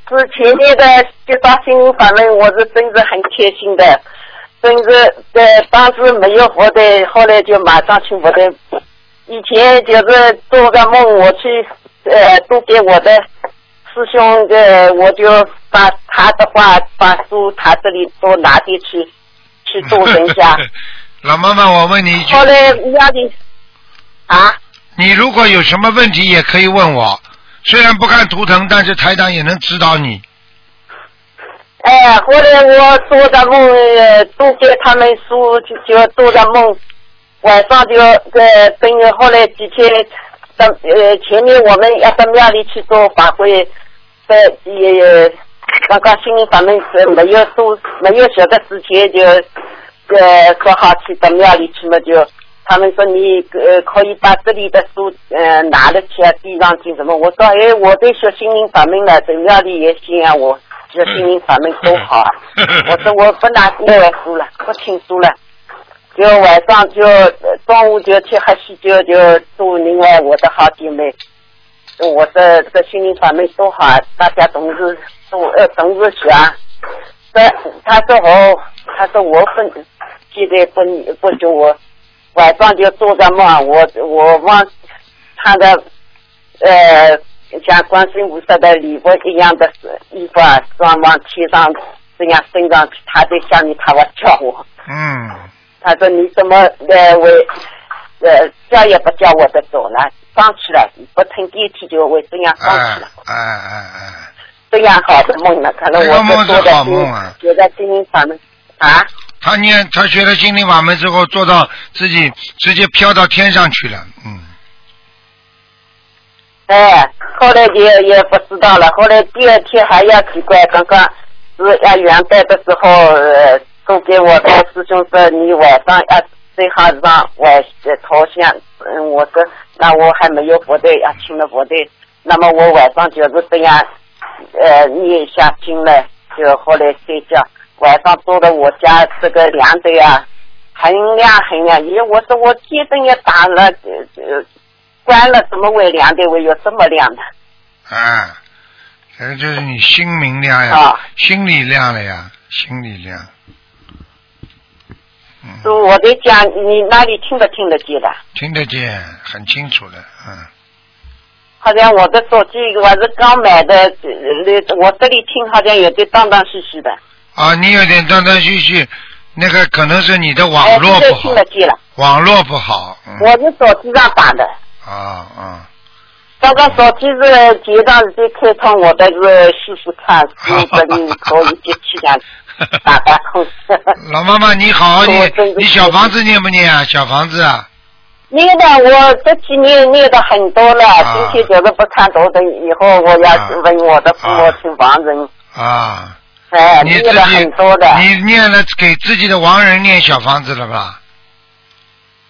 之前面的介绍心灵法门，我是真是很开心的，真是呃当时没有活的，后来就马上去活的。以前就是做个梦，我去呃都给我的师兄呃，我就把他的话把书他这里都拿进去去做人家。老妈妈，我问你一句，后来压力啊。你如果有什么问题也可以问我，虽然不看图腾，但是台长也能指导你。哎，后来我做的梦，呃都给他们说，就就做的梦，晚上就呃等于后来几天，到呃前面我们要到庙里去做法会，在也刚刚心灵法门是没有做没有晓得之前就呃说好去到庙里去嘛就。他们说你呃可以把这里的书呃拿了起来递上去什么？我说哎，我对学心灵法门了，在庙里也行啊，我学心灵法门多好啊！我说我不拿另外书了，不听书了，就晚上就呃中午就去喝喜酒，就祝另外我的好姐妹，我的这个心灵法门多好啊！大家总是都呃总是想，这他说我，他说我分现在不不就我。晚上就做着梦，我我往穿的呃像观世音菩萨的礼服一样的衣服啊，装往天上这样升上去，他就下面他要叫我，嗯，他说你怎么呃为呃叫也不叫我的走了，上去了，不乘电梯就会这样上哎去了，哎哎哎，这样好的梦呢，可能我是做的好梦啊。觉得心灵法门啊。他念他学了心灵法门之后，做到自己直接飘到天上去了，嗯，哎，后来也也不知道了。后来第二天还要奇怪，刚刚是要元旦的时候，呃，都给我的师兄说，你晚上要最好让晚呃头像。嗯，我说那我还没有佛队要，请了佛队，那么我晚上就是这样，呃，念一下经了，就后来睡觉。晚上做的我家这个凉的呀，很亮很亮。咦，我说我电灯也打了，呃呃，关了，怎么会凉的？会有这么亮的？啊，这个就是你心明亮呀，啊心里亮了呀，心里亮。嗯，是我在讲，你那里听得听得见的？听得见，很清楚的，嗯。好像我的手机我是刚买的，呃，我这里听好像有点断断续续的。啊，你有点断断续续，那个可能是你的哎，网络不好。网络不好，嗯，我是手机上打的，啊啊，刚刚手机是结账是开通，我的是试试看，是不是可以接气上打打通。老妈妈你好 好我念，你小房子念不念啊？小房子啊，念的我这几年念的很多了，啊。今天就是不看图的，以后我要啊。问我的父母亲亡人，啊，哎，你自己很多的，你念了给自己的亡人念小房子了吧？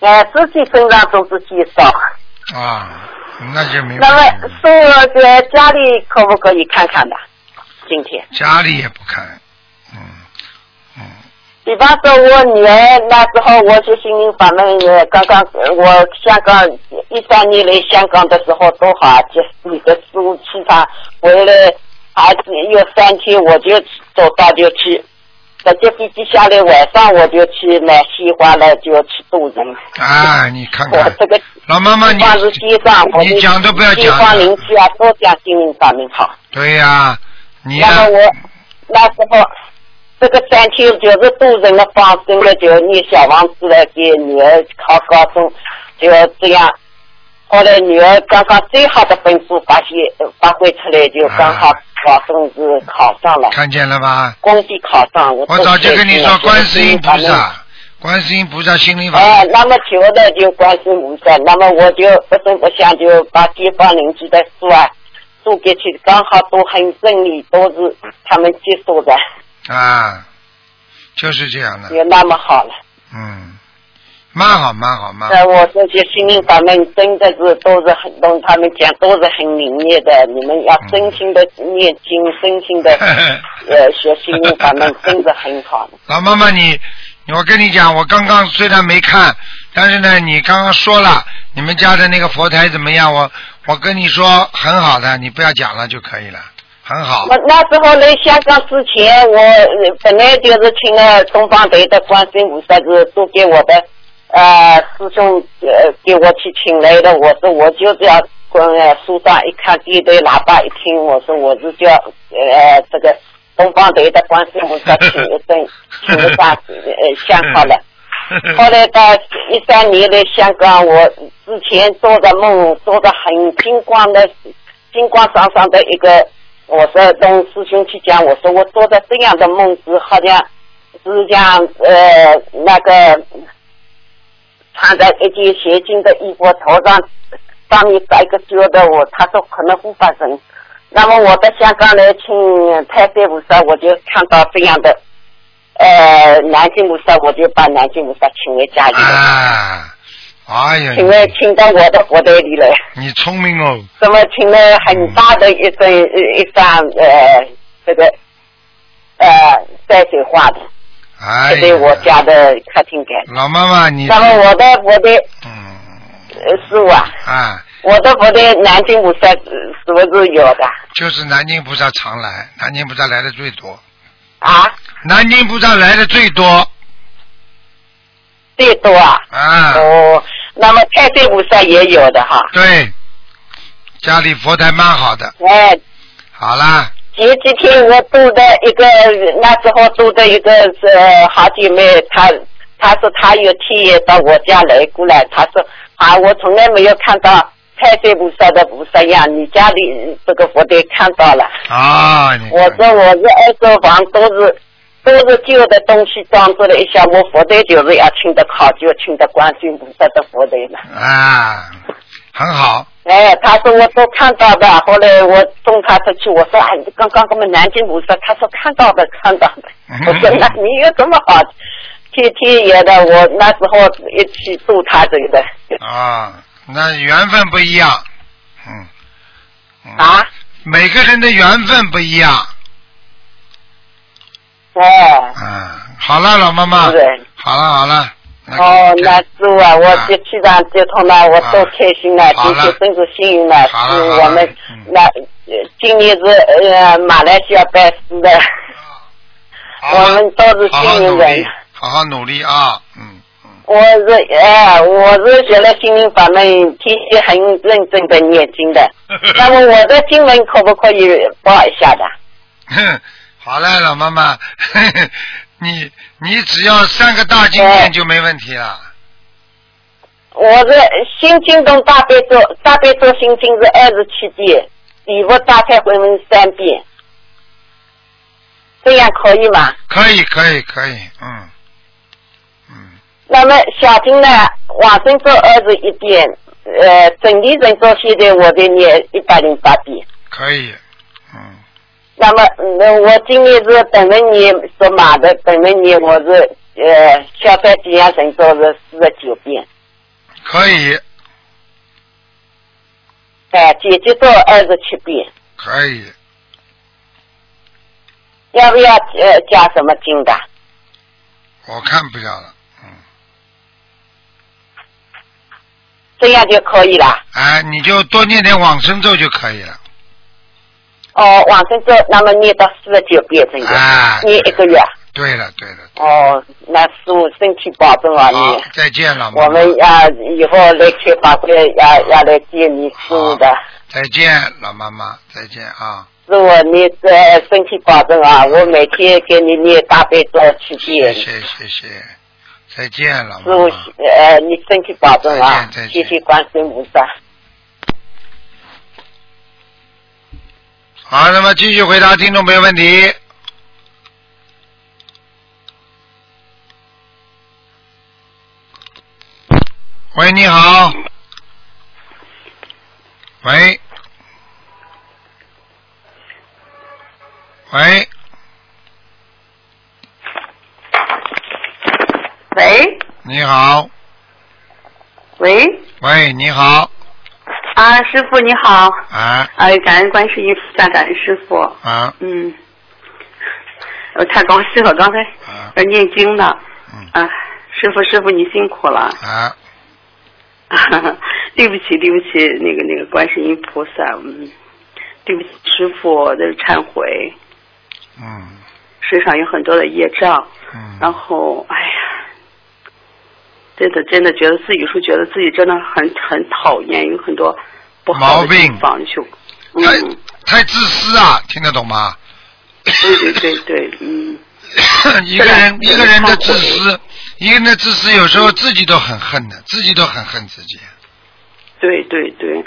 哎，自己身上都是减少。啊，那就明白那么了。说在家里可不可以看看的？今天，家里也不看，嗯嗯比方说我女儿那时候我就心灵法门，呃刚刚呃我香港一三年来香港的时候多好啊，就你的十五气场回来，孩子有三天我就走到就去。直接飞机下来，晚上我就去买西瓜了，就去渡人。啊，你看看，我这个老妈妈你地方是街上，我你讲都不要街坊邻居啊，都讲心灵法门好。对呀、你呀、那么我那时候这个三天就是渡人的放生了，就念小房子来，给女儿考高中，就这样。后来女儿刚刚最好的分数发现呃发挥出来，就刚好高中是考上了，看见了吧？恭喜考上。我我早就跟你说，观世音菩。萨，观世音菩萨心灵法哎，那么求的就观世音菩萨，那么我就不声不响就把街坊邻居的书啊送给去，刚好都很顺利，都是他们接受的，啊，就是这样的，也那么好了。嗯，蛮好，蛮好，蛮好。在我这些心灵法门真的是都是很，跟他们讲都是很灵验的，你们要真心的念经，真心的 呃学心灵法门，真的很好。老妈妈你，我跟你讲，我刚刚虽然没看，但是呢，你刚刚说了你们家的那个佛台怎么样？我我跟你说很好的，你不要讲了就可以了，很好。那那时候来香港之前，我呃本来就是请了东方台的观世音菩萨是都给我的呃师兄呃给我去请来的，我说我就是要跟呃书上一看一堆喇叭一听，我说我是叫呃这个东方队的关世音菩萨请一顿，请一下呃香好了。后来到一三年来香港，我之前做的梦，做的很金光的、金光闪闪的一个，我说跟师兄去讲，我说我做的这样的梦是好像是像呃那个穿在一件斜襟的衣服，头上上面戴个揪的，我他说可能不发生。那么我到香港来请太岁菩萨，我就看到这样的。呃，南京菩萨，我就把南京菩萨请回家里来，啊，哎呀，请来请到我的佛袋里来，你聪明哦，怎么请了很大的一尊一张呃这个呃山水画的，对我，家的客厅间。老妈妈你，那么我的我的嗯。呃师傅啊，啊，我的佛的南京菩萨呃是不是有的。就是南京菩萨常来，南京菩萨来的最多，啊？南京菩萨来的最多。最多啊？啊，哦，那么太岁菩萨也有的哈。对，家里佛台蛮好的，哎，好啦，前几天我住的一个，那时候住的一个是好姐妹，她她说她有天也到我家来过来，她说啊，我从来没有看到太岁菩萨的菩萨样，你家里这个佛台看到了。啊，我说我是二手房，都是都是旧的东西装置了一下，我佛台就是要请的考究，请的观世音菩萨的佛台了。啊，很好，哎，他说我都看到的，后来我送他出去，我说哎，你刚刚我们南京菩萨，他说看到的，看到的。我说那你有这么好，天天也的，我那时候一起度他这个的。啊，那缘分不一样，嗯。嗯啊？每个人的缘分不一样。哦。嗯，好了，老妈妈。对。好了好了。哦，那师傅啊，我就气场接通了，我多开心了，今天真是幸运了，是我们那呃今年是呃马来西亚拜师的，我们都是幸运人。好好努力啊，嗯。我是哎，我是学了心灵法门，天天很认真的念经的。那么我的经文可不可以报一下的？好嘞，老妈妈，你你只要三个大经念就没问题了。我是心经中大悲咒，大悲咒心经是二十七遍，礼佛大忏悔文三遍，这样可以吗？可以，可以，可以，嗯嗯。那么小经呢，往生咒二十一遍，呃，整体人咒现在我得念一百零八遍。可以，嗯。那么，那，我今年是等着你说马的，等着你我是呃，消灾吉祥神咒是四十九遍。可以。哎，姐姐咒二十七遍。可以。要不要呃加什么经的？我看不要了。嗯这样就可以了。哎，你就多念点往生咒就可以了。哦，往生咒，那么念到四十九遍，这个念一个月。对了，对了。哦，那师傅身体保重啊！你再见了。我们要以后来开法会，要要来见你师傅的。再见，老妈妈，再见啊！师傅，你这身体保重啊！我每天给你念大悲咒七遍。谢谢，谢谢。再见了，师傅，呃，你身体保重啊！谢谢关心菩萨。好，那么继续回答听众朋友问题。喂，你好。喂。喂。喂，你好。喂。喂，你好。啊，师傅你好。啊。哎，感恩观世音菩萨，感恩师傅。啊。嗯。我太高兴了，刚才在念经呢。嗯。啊，师傅，师傅你辛苦了。啊。对不起，对不起，那个那个观世音菩萨，嗯，对不起，师傅的忏悔。嗯。身上有很多的业障。嗯。然后，哎呀。真的，真的觉得自己有时候觉得自己真的很很讨厌，有很多不好的地方就，太太自私啊，听得懂吗？对对对对，嗯。一个人一个人的自私，一个人的自私有时候自己都很恨的，自己都很恨自己。对对对，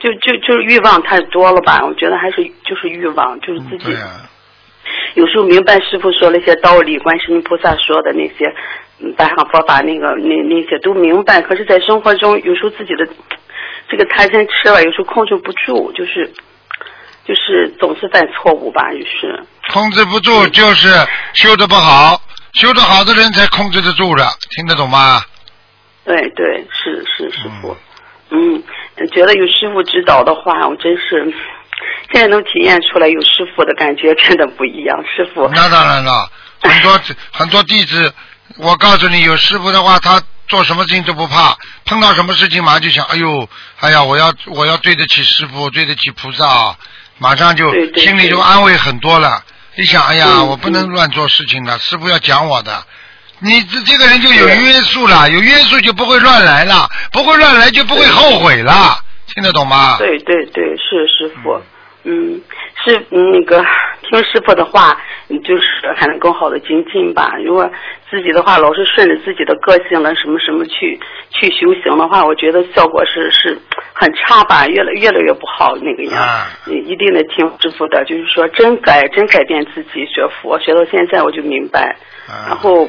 就就就是欲望太多了吧？我觉得还是就是欲望，就是自己。对啊。有时候明白师傅说那些道理，观世音菩萨说的那些。白行佛法那个那那些都明白，可是，在生活中有时候自己的这个贪嗔痴了，有时候控制不住，就是就是总是犯错误吧，就是控制不住，就是修的不好，修的好的人才控制得住的，听得懂吗？对对，是是师傅，嗯，觉得有师傅指导的话，我真是现在能体验出来有师傅的感觉真的不一样，师傅。那当然了，很多很多弟子。我告诉你，有师傅的话，他做什么事情都不怕，碰到什么事情马上就想，哎呦，哎呀，我要我要对得起师傅，对得起菩萨，马上就心里就安慰很多了。一想，哎呀，我不能乱做事情的，师傅要讲我的，你这这个人就有约束了，有约束就不会乱来了，不会乱来就不会后悔了，听得懂吗？对对对，是师傅，嗯。是那个听师傅的话，就是还能更好的精进吧。如果自己的话老是顺着自己的个性了什么什么去去修行的话，我觉得效果是是很差吧，越来越来越不好那个样。一定得听师傅的，就是说真改真改变自己，学佛学到现在我就明白。然后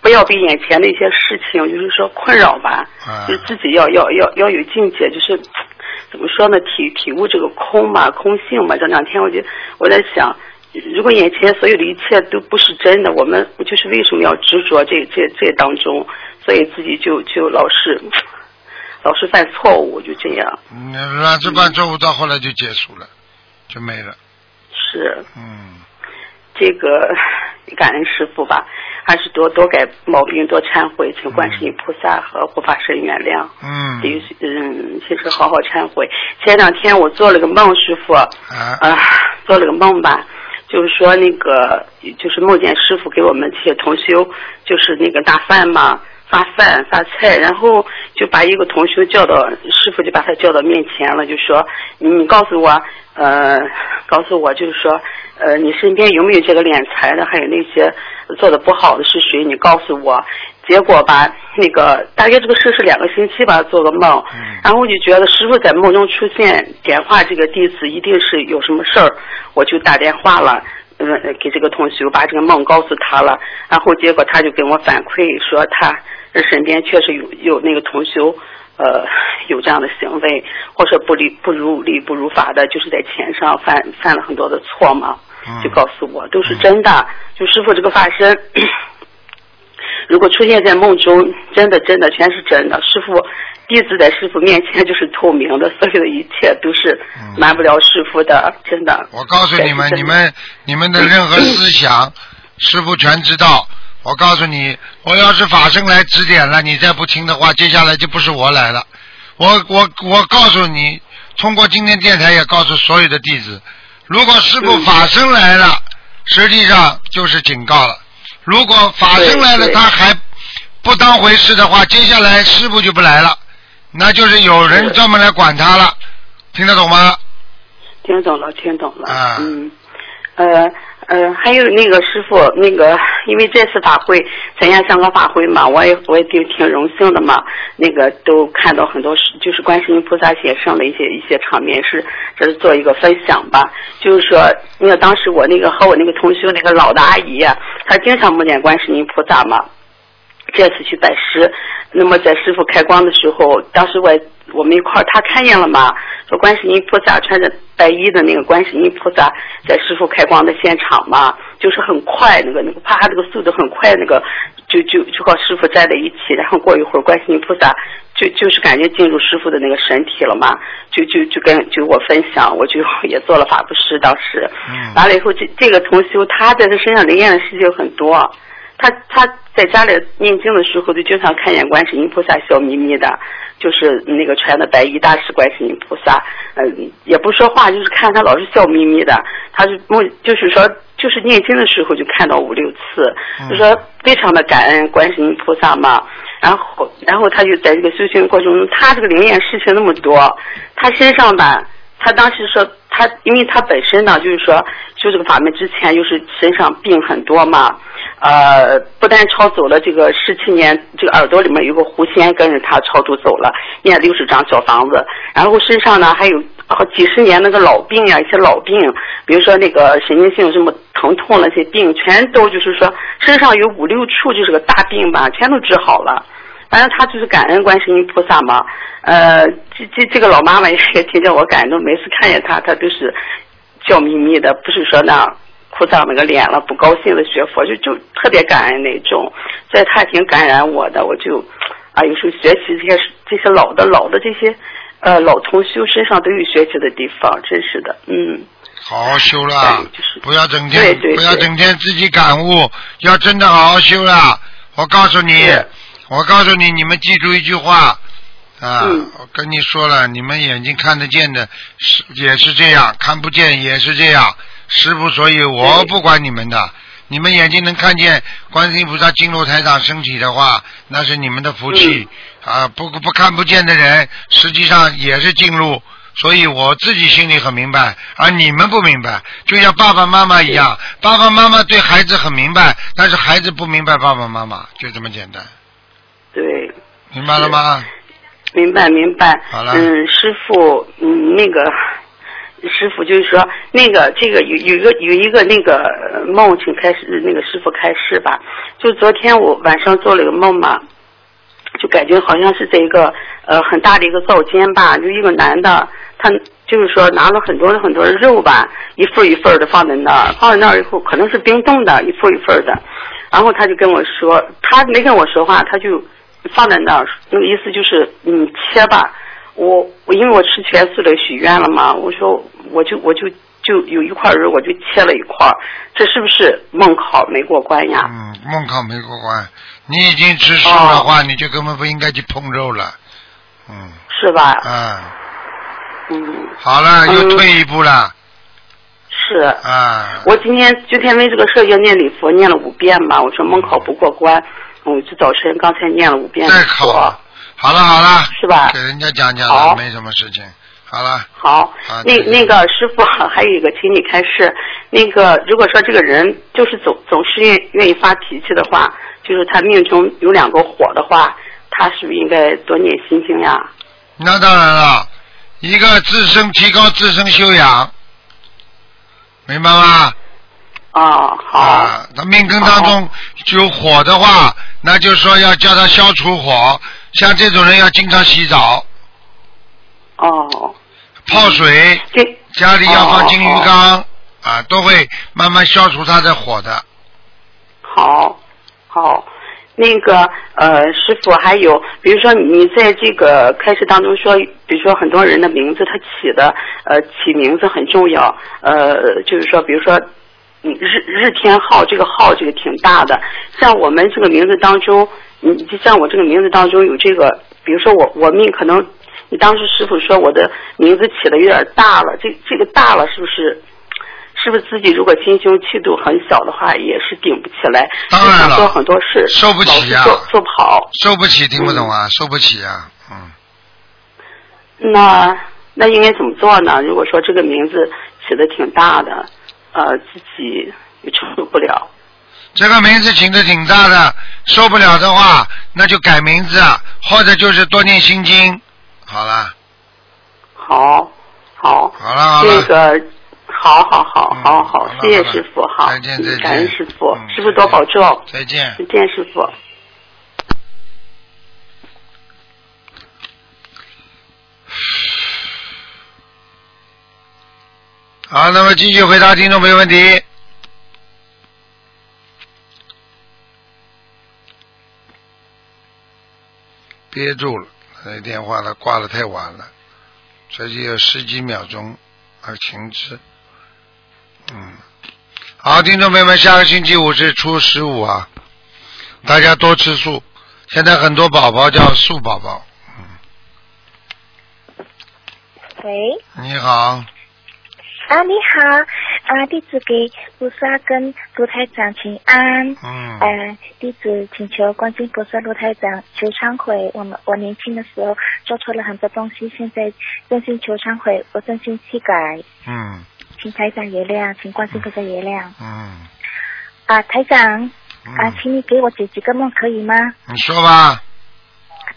不要被眼前的一些事情就是说困扰吧，就自己要要要要有境界，就是。怎么说呢？体体悟这个空嘛，空性嘛。这两天我就我在想，如果眼前所有的一切都不是真的，我们就是为什么要执着这这这当中？所以自己就就老是 老是犯错误，就这样。嗯，老是犯错误到后来就结束了，就没了。是。嗯。这个感恩师傅吧，还是多多改毛病，多忏悔，请观世音菩萨和护法神原谅。嗯。得嗯，其实好好忏悔。前两天我做了个梦，师傅。啊。啊，做了个梦吧，就是说那个，就是梦见师傅给我们这些同修，就是那个打饭嘛。发饭发菜，然后就把一个同修叫到，师傅就把他叫到面前了，就说：“你告诉我，呃，告诉我，就是说，呃，你身边有没有这个敛财的？还有那些做的不好的是谁？你告诉我。”结果吧，那个大概这个事是两个星期吧，做个梦，然后我就觉得师傅在梦中出现，点化这个弟子一定是有什么事儿，我就打电话了。嗯，给这个同学把这个梦告诉他了，然后结果他就跟我反馈说，他身边确实有有那个同学，呃，有这样的行为，或者不理不如理不如法的，就是在钱上犯犯了很多的错嘛，就告诉我都是真的，就师傅这个法身，如果出现在梦中，真的真的全是真的，师傅。弟子在师傅面前就是透明的，所有的一切都是瞒不了师傅的，真的。我告诉你们，你们你们的任何思想，师傅全知道。我告诉你，我要是法身来指点了，你再不听的话，接下来就不是我来了。我我我告诉你，通过今天电台也告诉所有的弟子，如果师傅法身来了，实际上就是警告了。如果法身来了，他还不当回事的话，接下来师傅就不来了。那就是有人专门来管他了，听得懂吗？听懂了，听懂了。啊。嗯，呃呃，还有那个师傅，那个因为这次法会参加香港法会嘛，我也我也挺挺荣幸的嘛。那个都看到很多就是观世音菩萨写生的一些一些场面，是这是做一个分享吧。就是说，那个当时我那个和我那个同学那个老的阿姨，她经常梦见观世音菩萨嘛。这次去拜师，那么在师傅开光的时候，当时我我们一块儿，他看见了嘛？说观世音菩萨穿着白衣的那个观世音菩萨在师傅开光的现场嘛，就是很快那个那个啪，那个速度很快，那个就就就和师傅站在一起，然后过一会儿观世音菩萨就就是感觉进入师傅的那个身体了嘛，就就就跟就我分享，我就也做了法布施，当时，完了以后这这个同修他在他身上灵验的事情很多。他他在家里念经的时候，就经常看见观世音菩萨笑眯眯的，就是那个穿的白衣大师观世音菩萨，嗯，也不说话，就是看他老是笑眯眯的。他就目，就是说，就是念经的时候就看到五六次，就说非常的感恩观世音菩萨嘛。然后，然后他就在这个修行过程中，他这个灵验事情那么多，他身上吧，他当时说他，因为他本身呢，就是说修这个法门之前，就是身上病很多嘛。呃，不但超走了这个十七年，这个耳朵里面有个狐仙跟着他超度走了，念六十张小房子，然后身上呢还有好几十年那个老病呀，一些老病，比如说那个神经性什么疼痛那些病，全都就是说身上有五六处就是个大病吧，全都治好了。反正他就是感恩观世音菩萨嘛，呃，这这这个老妈妈也挺叫我感动，每次看见他，他都是笑眯眯的，不是说那。哭丧那个脸了，不高兴的学佛，就就特别感恩那种，所以他挺感染我的，我就啊有时候学习这些这些老的老的这些呃老同修身上都有学习的地方，真是的，嗯。好好修啦，不要整天对对不要整天自己感悟，要真的好好修啦。我告诉你，我告诉你，你们记住一句话啊，我跟你说了，你们眼睛看得见的是也是这样，看不见也是这样。师傅，所以我不管你们的，你们眼睛能看见观世音菩萨进入台长身体的话，那是你们的福气啊！不不看不见的人，实际上也是进入，所以我自己心里很明白，而你们不明白，就像爸爸妈妈一样，爸爸妈妈对孩子很明白，但是孩子不明白爸爸妈妈，就这么简单。对。明白了吗？明白明白。好了。嗯，师傅，嗯，那个。师傅就是说，那个这个有有一个有一个那个梦，请开始那个师傅开示吧。就昨天我晚上做了一个梦嘛，就感觉好像是在一个呃很大的一个灶间吧，就一个男的，他就是说拿了很多很多的肉吧，一份一份的放在那儿，放在那儿以后可能是冰冻的，一份一份的。然后他就跟我说，他没跟我说话，他就放在那儿，那个意思就是你切吧。我我因为我吃全素的许愿了嘛，我说我就我就就有一块肉，我就切了一块，这是不是梦考没过关呀？嗯，梦考没过关，你已经吃素的话，你就根本不应该去碰肉了。嗯。是吧？嗯。嗯。好了，又嗯退一步了。是。啊。我今天就天为这个事儿要念礼佛，念了五遍吧。我说梦考不过关，我就早晨刚才念了五遍礼再考佛。好了好了，是吧？给人家讲讲了，没什么事情。好了。好，啊那那个师傅 还有一个，请你开示。那个如果说这个人就是总总是愿愿意发脾气的话，就是他命中有两个火的话，他是不是应该多念心经呀？那当然了，一个自身提高自身修养，明白吗？啊，好。啊，他命根当中有火的话，那就是说要叫他消除火。像这种人要经常洗澡、哦，泡水，家里要放金鱼缸啊，都会慢慢消除他的火的。好，好，那个呃，师傅还有，比如说你在这个开始当中说，比如说很多人的名字他起的呃起名字很重要，呃，就是说比如说。嗯日日天浩这个浩这个挺大的，像我们这个名字当中，你就像我这个名字当中有这个，比如说我我命可能，你当时师傅说我的名字起的有点大了，这这个大了是不是？是不是自己如果心胸气度很小的话，也是顶不起来？当然了做很多事，受不起呀、老是做做不好。受不起，听不懂啊，受不起啊，嗯。那那应该怎么做呢？如果说这个名字起的挺大的，呃，自己也承受不了。这个名字起的挺大的，受不了的话，那就改名字，或者就是多念心经。好了，好，好，好了，好这，个，好好好好好，谢谢师傅，好，再见再见感恩师傅，嗯师傅多保重，再见。再见师傅。好，那么继续回答听众朋友问题。憋住了，那电话他挂的太晚了，这就有十几秒钟，啊，停止。嗯，好，听众朋友们，下个星期五是初十五啊，大家多吃素。现在很多宝宝叫素宝宝。嗯喂，你好，啊，你好，啊，弟子给菩萨跟卢台长请安。嗯呃，弟子请求观世音菩萨、卢台长求忏悔，我们我年轻的时候做错了很多东西，现在真心求忏悔，我真心去改，嗯请台长原谅，请观世音菩萨原谅。嗯，啊，台长，啊，请你给我解几个梦可以吗？你说吧。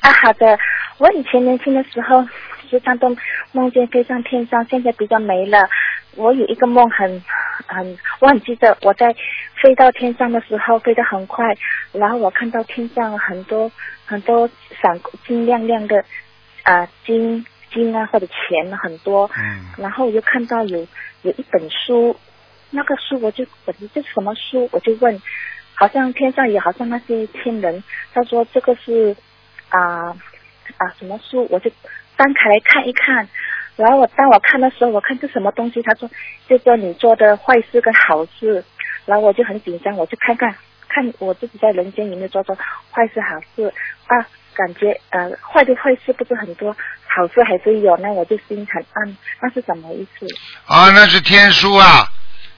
啊，好的。我以前年轻的时候，时常都梦见飞上天上，现在比较没了。我有一个梦很很，我很记得我在飞到天上的时候飞得很快，然后我看到天上很多很多闪金亮亮的啊、金金啊或者钱很多，嗯然后我就看到有有一本书，那个书我就我说这是什么书？我就问，好像天上也好像那些天人，他说这个是啊啊什么书？我就翻开来看一看，然后我当我看的时候，我看这什么东西？他说就说你做的坏事跟好事，然后我就很紧张，我就看看看我自己在人间有没有做做坏事好事啊，感觉呃坏的坏事不是很多，好事还是有，那我就心很暗，那是什么意思？啊，那是天书啊，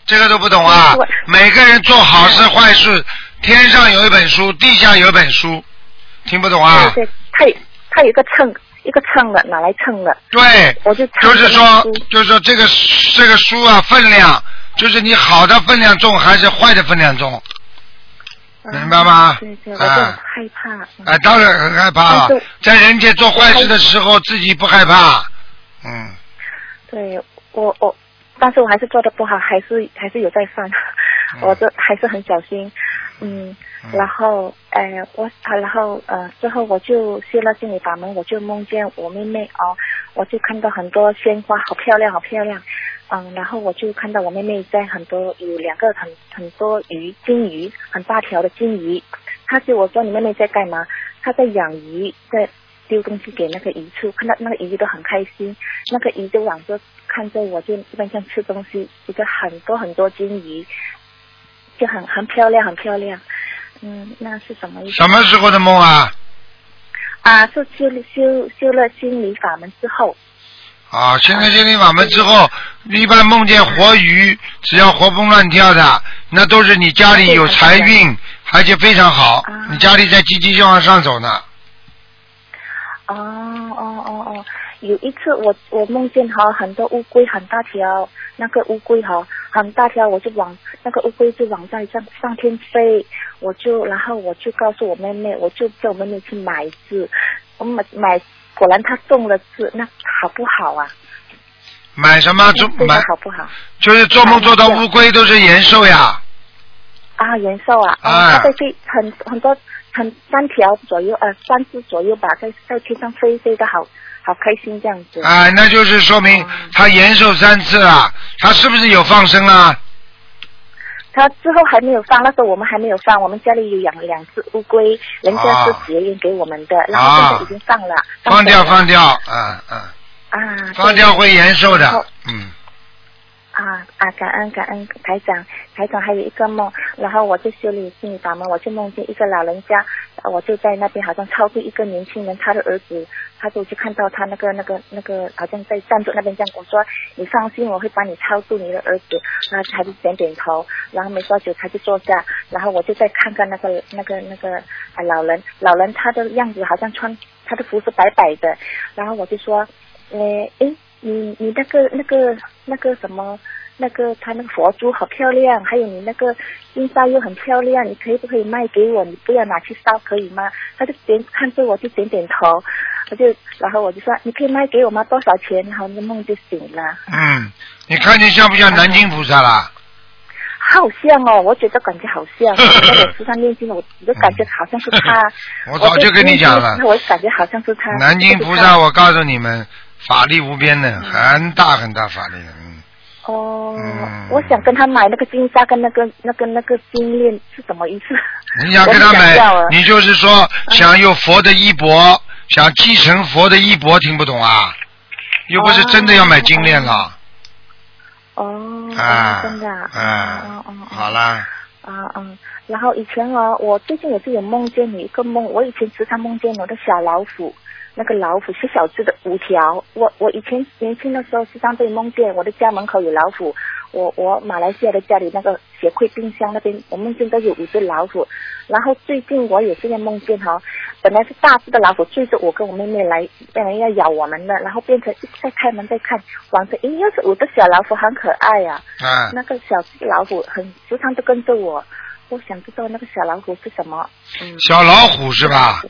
这个都不懂啊。每个人做好事坏事，天上有一本书，地下有一本书，听不懂啊？对对，他有他有一个秤，一个秤的，拿来称的。对，我就就是说，就是说这个这个书啊，分量就是你好的分量重还是坏的分量重，明白吗？对对，我就害怕。嗯哎，当然很害怕了，在人间做坏事的时候自己不害怕，嗯，对我我，但是我还是做的不好，还是还是有在犯，我这还是很小心，嗯，然后呃我他然后呃之后我就谢了心理法门，我就梦见我妹妹哦，我就看到很多鲜花，好漂亮，好漂亮。嗯，然后我就看到我妹妹在很多有两个很很多鱼金鱼，很大条的金鱼。她就我说你妹妹在干嘛？她在养鱼，在丢东西给那个鱼吃，看到那个鱼都很开心，那个鱼就往着看着我，就一般像吃东西，一个很多很多金鱼，就很很漂亮，很漂亮。嗯，那是什么意思？什么时候的梦啊？啊，是修了修修了心理法门之后。啊，现在心理法门之后，一般梦见活鱼，只要活蹦乱跳的，那都是你家里有财运，而且非常好，你家里在积极向往上走呢。哦哦哦哦，有一次我我梦见哈很多乌龟很大条，那个乌龟哈很大条，我就往那个乌龟就往在上上天飞，我就然后我就告诉我妹妹，我就叫我妹妹去买字，我买买，果然她中了字，那好不好啊？买什么做买好不好？就是做梦做到乌龟都是延寿呀。啊，延寿啊，哦啊它在飞很很多很三条左右呃三只左右吧，在在天上飞飞的好好开心这样子。啊，那就是说明他延寿三次了，他是不是有放生啊？他之后还没有放，那时候我们还没有放，我们家里有养两只乌龟，人家是结缘给我们的，然后现在已经放了。啊放掉放掉，嗯嗯，啊，放掉会延寿的，嗯。啊啊！感恩感恩台长，台长还有一个梦，然后我就修理心理法门，我就梦见一个老人家，呃我就在那边好像超度一个年轻人，他的儿子，他就去看到他那个那个那个好像在站住那边这样，我说你放心，我会帮你超度你的儿子，然后他就点点头，然后没多久他就坐下，然后我就再看看那个那个那个啊老人，老人他的样子好像穿他的服是白白的，然后我就说，呃，诶，你你那个那个那个什么，那个他那个佛珠好漂亮，还有你那个金沙又很漂亮，你可以不可以卖给我？你不要拿去烧可以吗？他就点看着我就点点头，我就然后我就说你可以卖给我吗？多少钱？然后那梦就醒了，嗯，你看见像不像南京菩萨啦？好像哦，我觉得感觉好像，在我时常念经，我我就感觉好像是他。我早就跟你讲了我感觉好像是他。南京菩萨，我告诉你们，法力无边的，很大很大法力的，嗯。哦，我想跟他买那个金沙跟那个那个那个金链是什么意思？你想跟他买你就是说想有佛的衣钵，想继承佛的衣钵，听不懂啊？又不是真的要买金链了，哦，啊真的啊，啊哦哦哦。好啦，啊嗯，然后以前啊，我最近也是有梦见你一个梦，我以前时常梦见我的小老虎，那个老虎是小只的五条，我我以前年轻的时候时常被梦见我的家门口有老虎，我我马来西亚的家里那个鞋柜冰箱那边，我梦见都有五只老虎，然后最近我也是在梦见哈、本来是大只的老虎追着我跟我妹妹来，本来要咬我们的，然后变成一直在开门在看，往着，咦，又是五只小老虎，很可爱呀、啊，那个小老虎很时常都跟着我，我想知道那个小老虎是什么。嗯，小老虎是吧？嗯，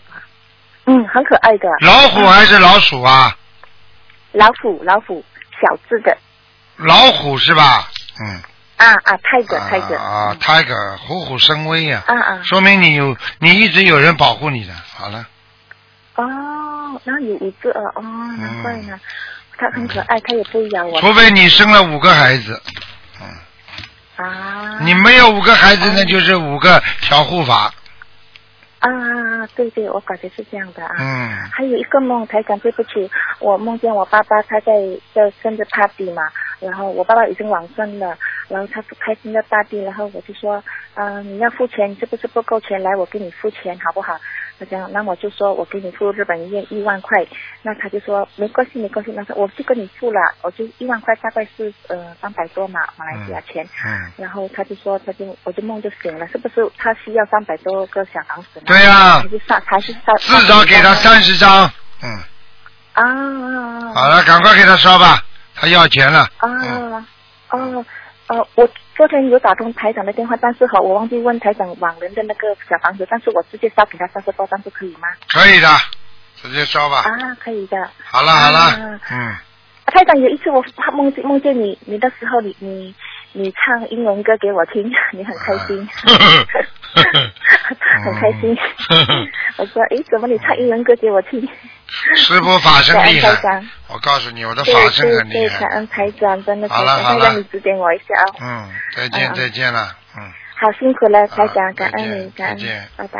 很可爱的。老虎还是老鼠啊？老虎，老虎，小只的。老虎是吧？嗯。啊啊，泰戈，泰戈。啊，Tiger，虎虎生威呀、啊啊。说明你有，你一直有人保护你的。好了，哦，然后有一个哦，哦，难怪呢。它很可爱，它也不会咬我。除非你生了五个孩子，嗯啊。你没有五个孩子，那就是五个小护法。啊，对对，我感觉是这样的啊。嗯。还有一个梦，台长，对不起，我梦见我爸爸他在在生着 party 嘛，然后我爸爸已经往生了，然后他不开心的 party，然后我就说，嗯、你要付钱，你是不是不够钱？来，我给你付钱，好不好？他这样，那我就说我给你付日本医院一万块，那他就说没关系没关系，那说我就跟你付了，我就一万块大概是呃三百多嘛马来西亚钱，嗯。然后他就说他就我就梦就醒了，是不是他需要三百多个小房子？对呀还是上还是上至少给他三十张。嗯。啊。好了，赶快给他刷吧，他要钱了。啊哦哦，我昨天有打通台长的电话，但是哈，我忘记问台长网人的那个小房子，但是我直接烧给他三十多张就可以吗？可以的，直接烧吧。啊，可以的。好了好了啊，嗯，台长有一次我梦见梦见你，你的时候你你你唱英文歌给我听，你很开心，很开心。我说，诶，怎么你唱英文歌给我听？师傅法身厉害我告诉你，我的法身很厉害感。恩台长，真的是，好了好了你指点我一下啊。嗯，再见再见了，嗯。好辛苦了，台长，感恩你，感恩，拜拜。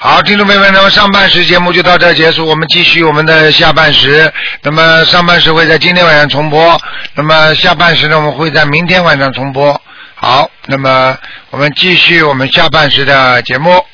好，听众朋友们，那么上半时节目就到这儿结束，我们继续我们的下半时。那么上半时会在今天晚上重播，那么下半时呢，我们会在明天晚上重播。好，那么我们继续我们下半时的节目。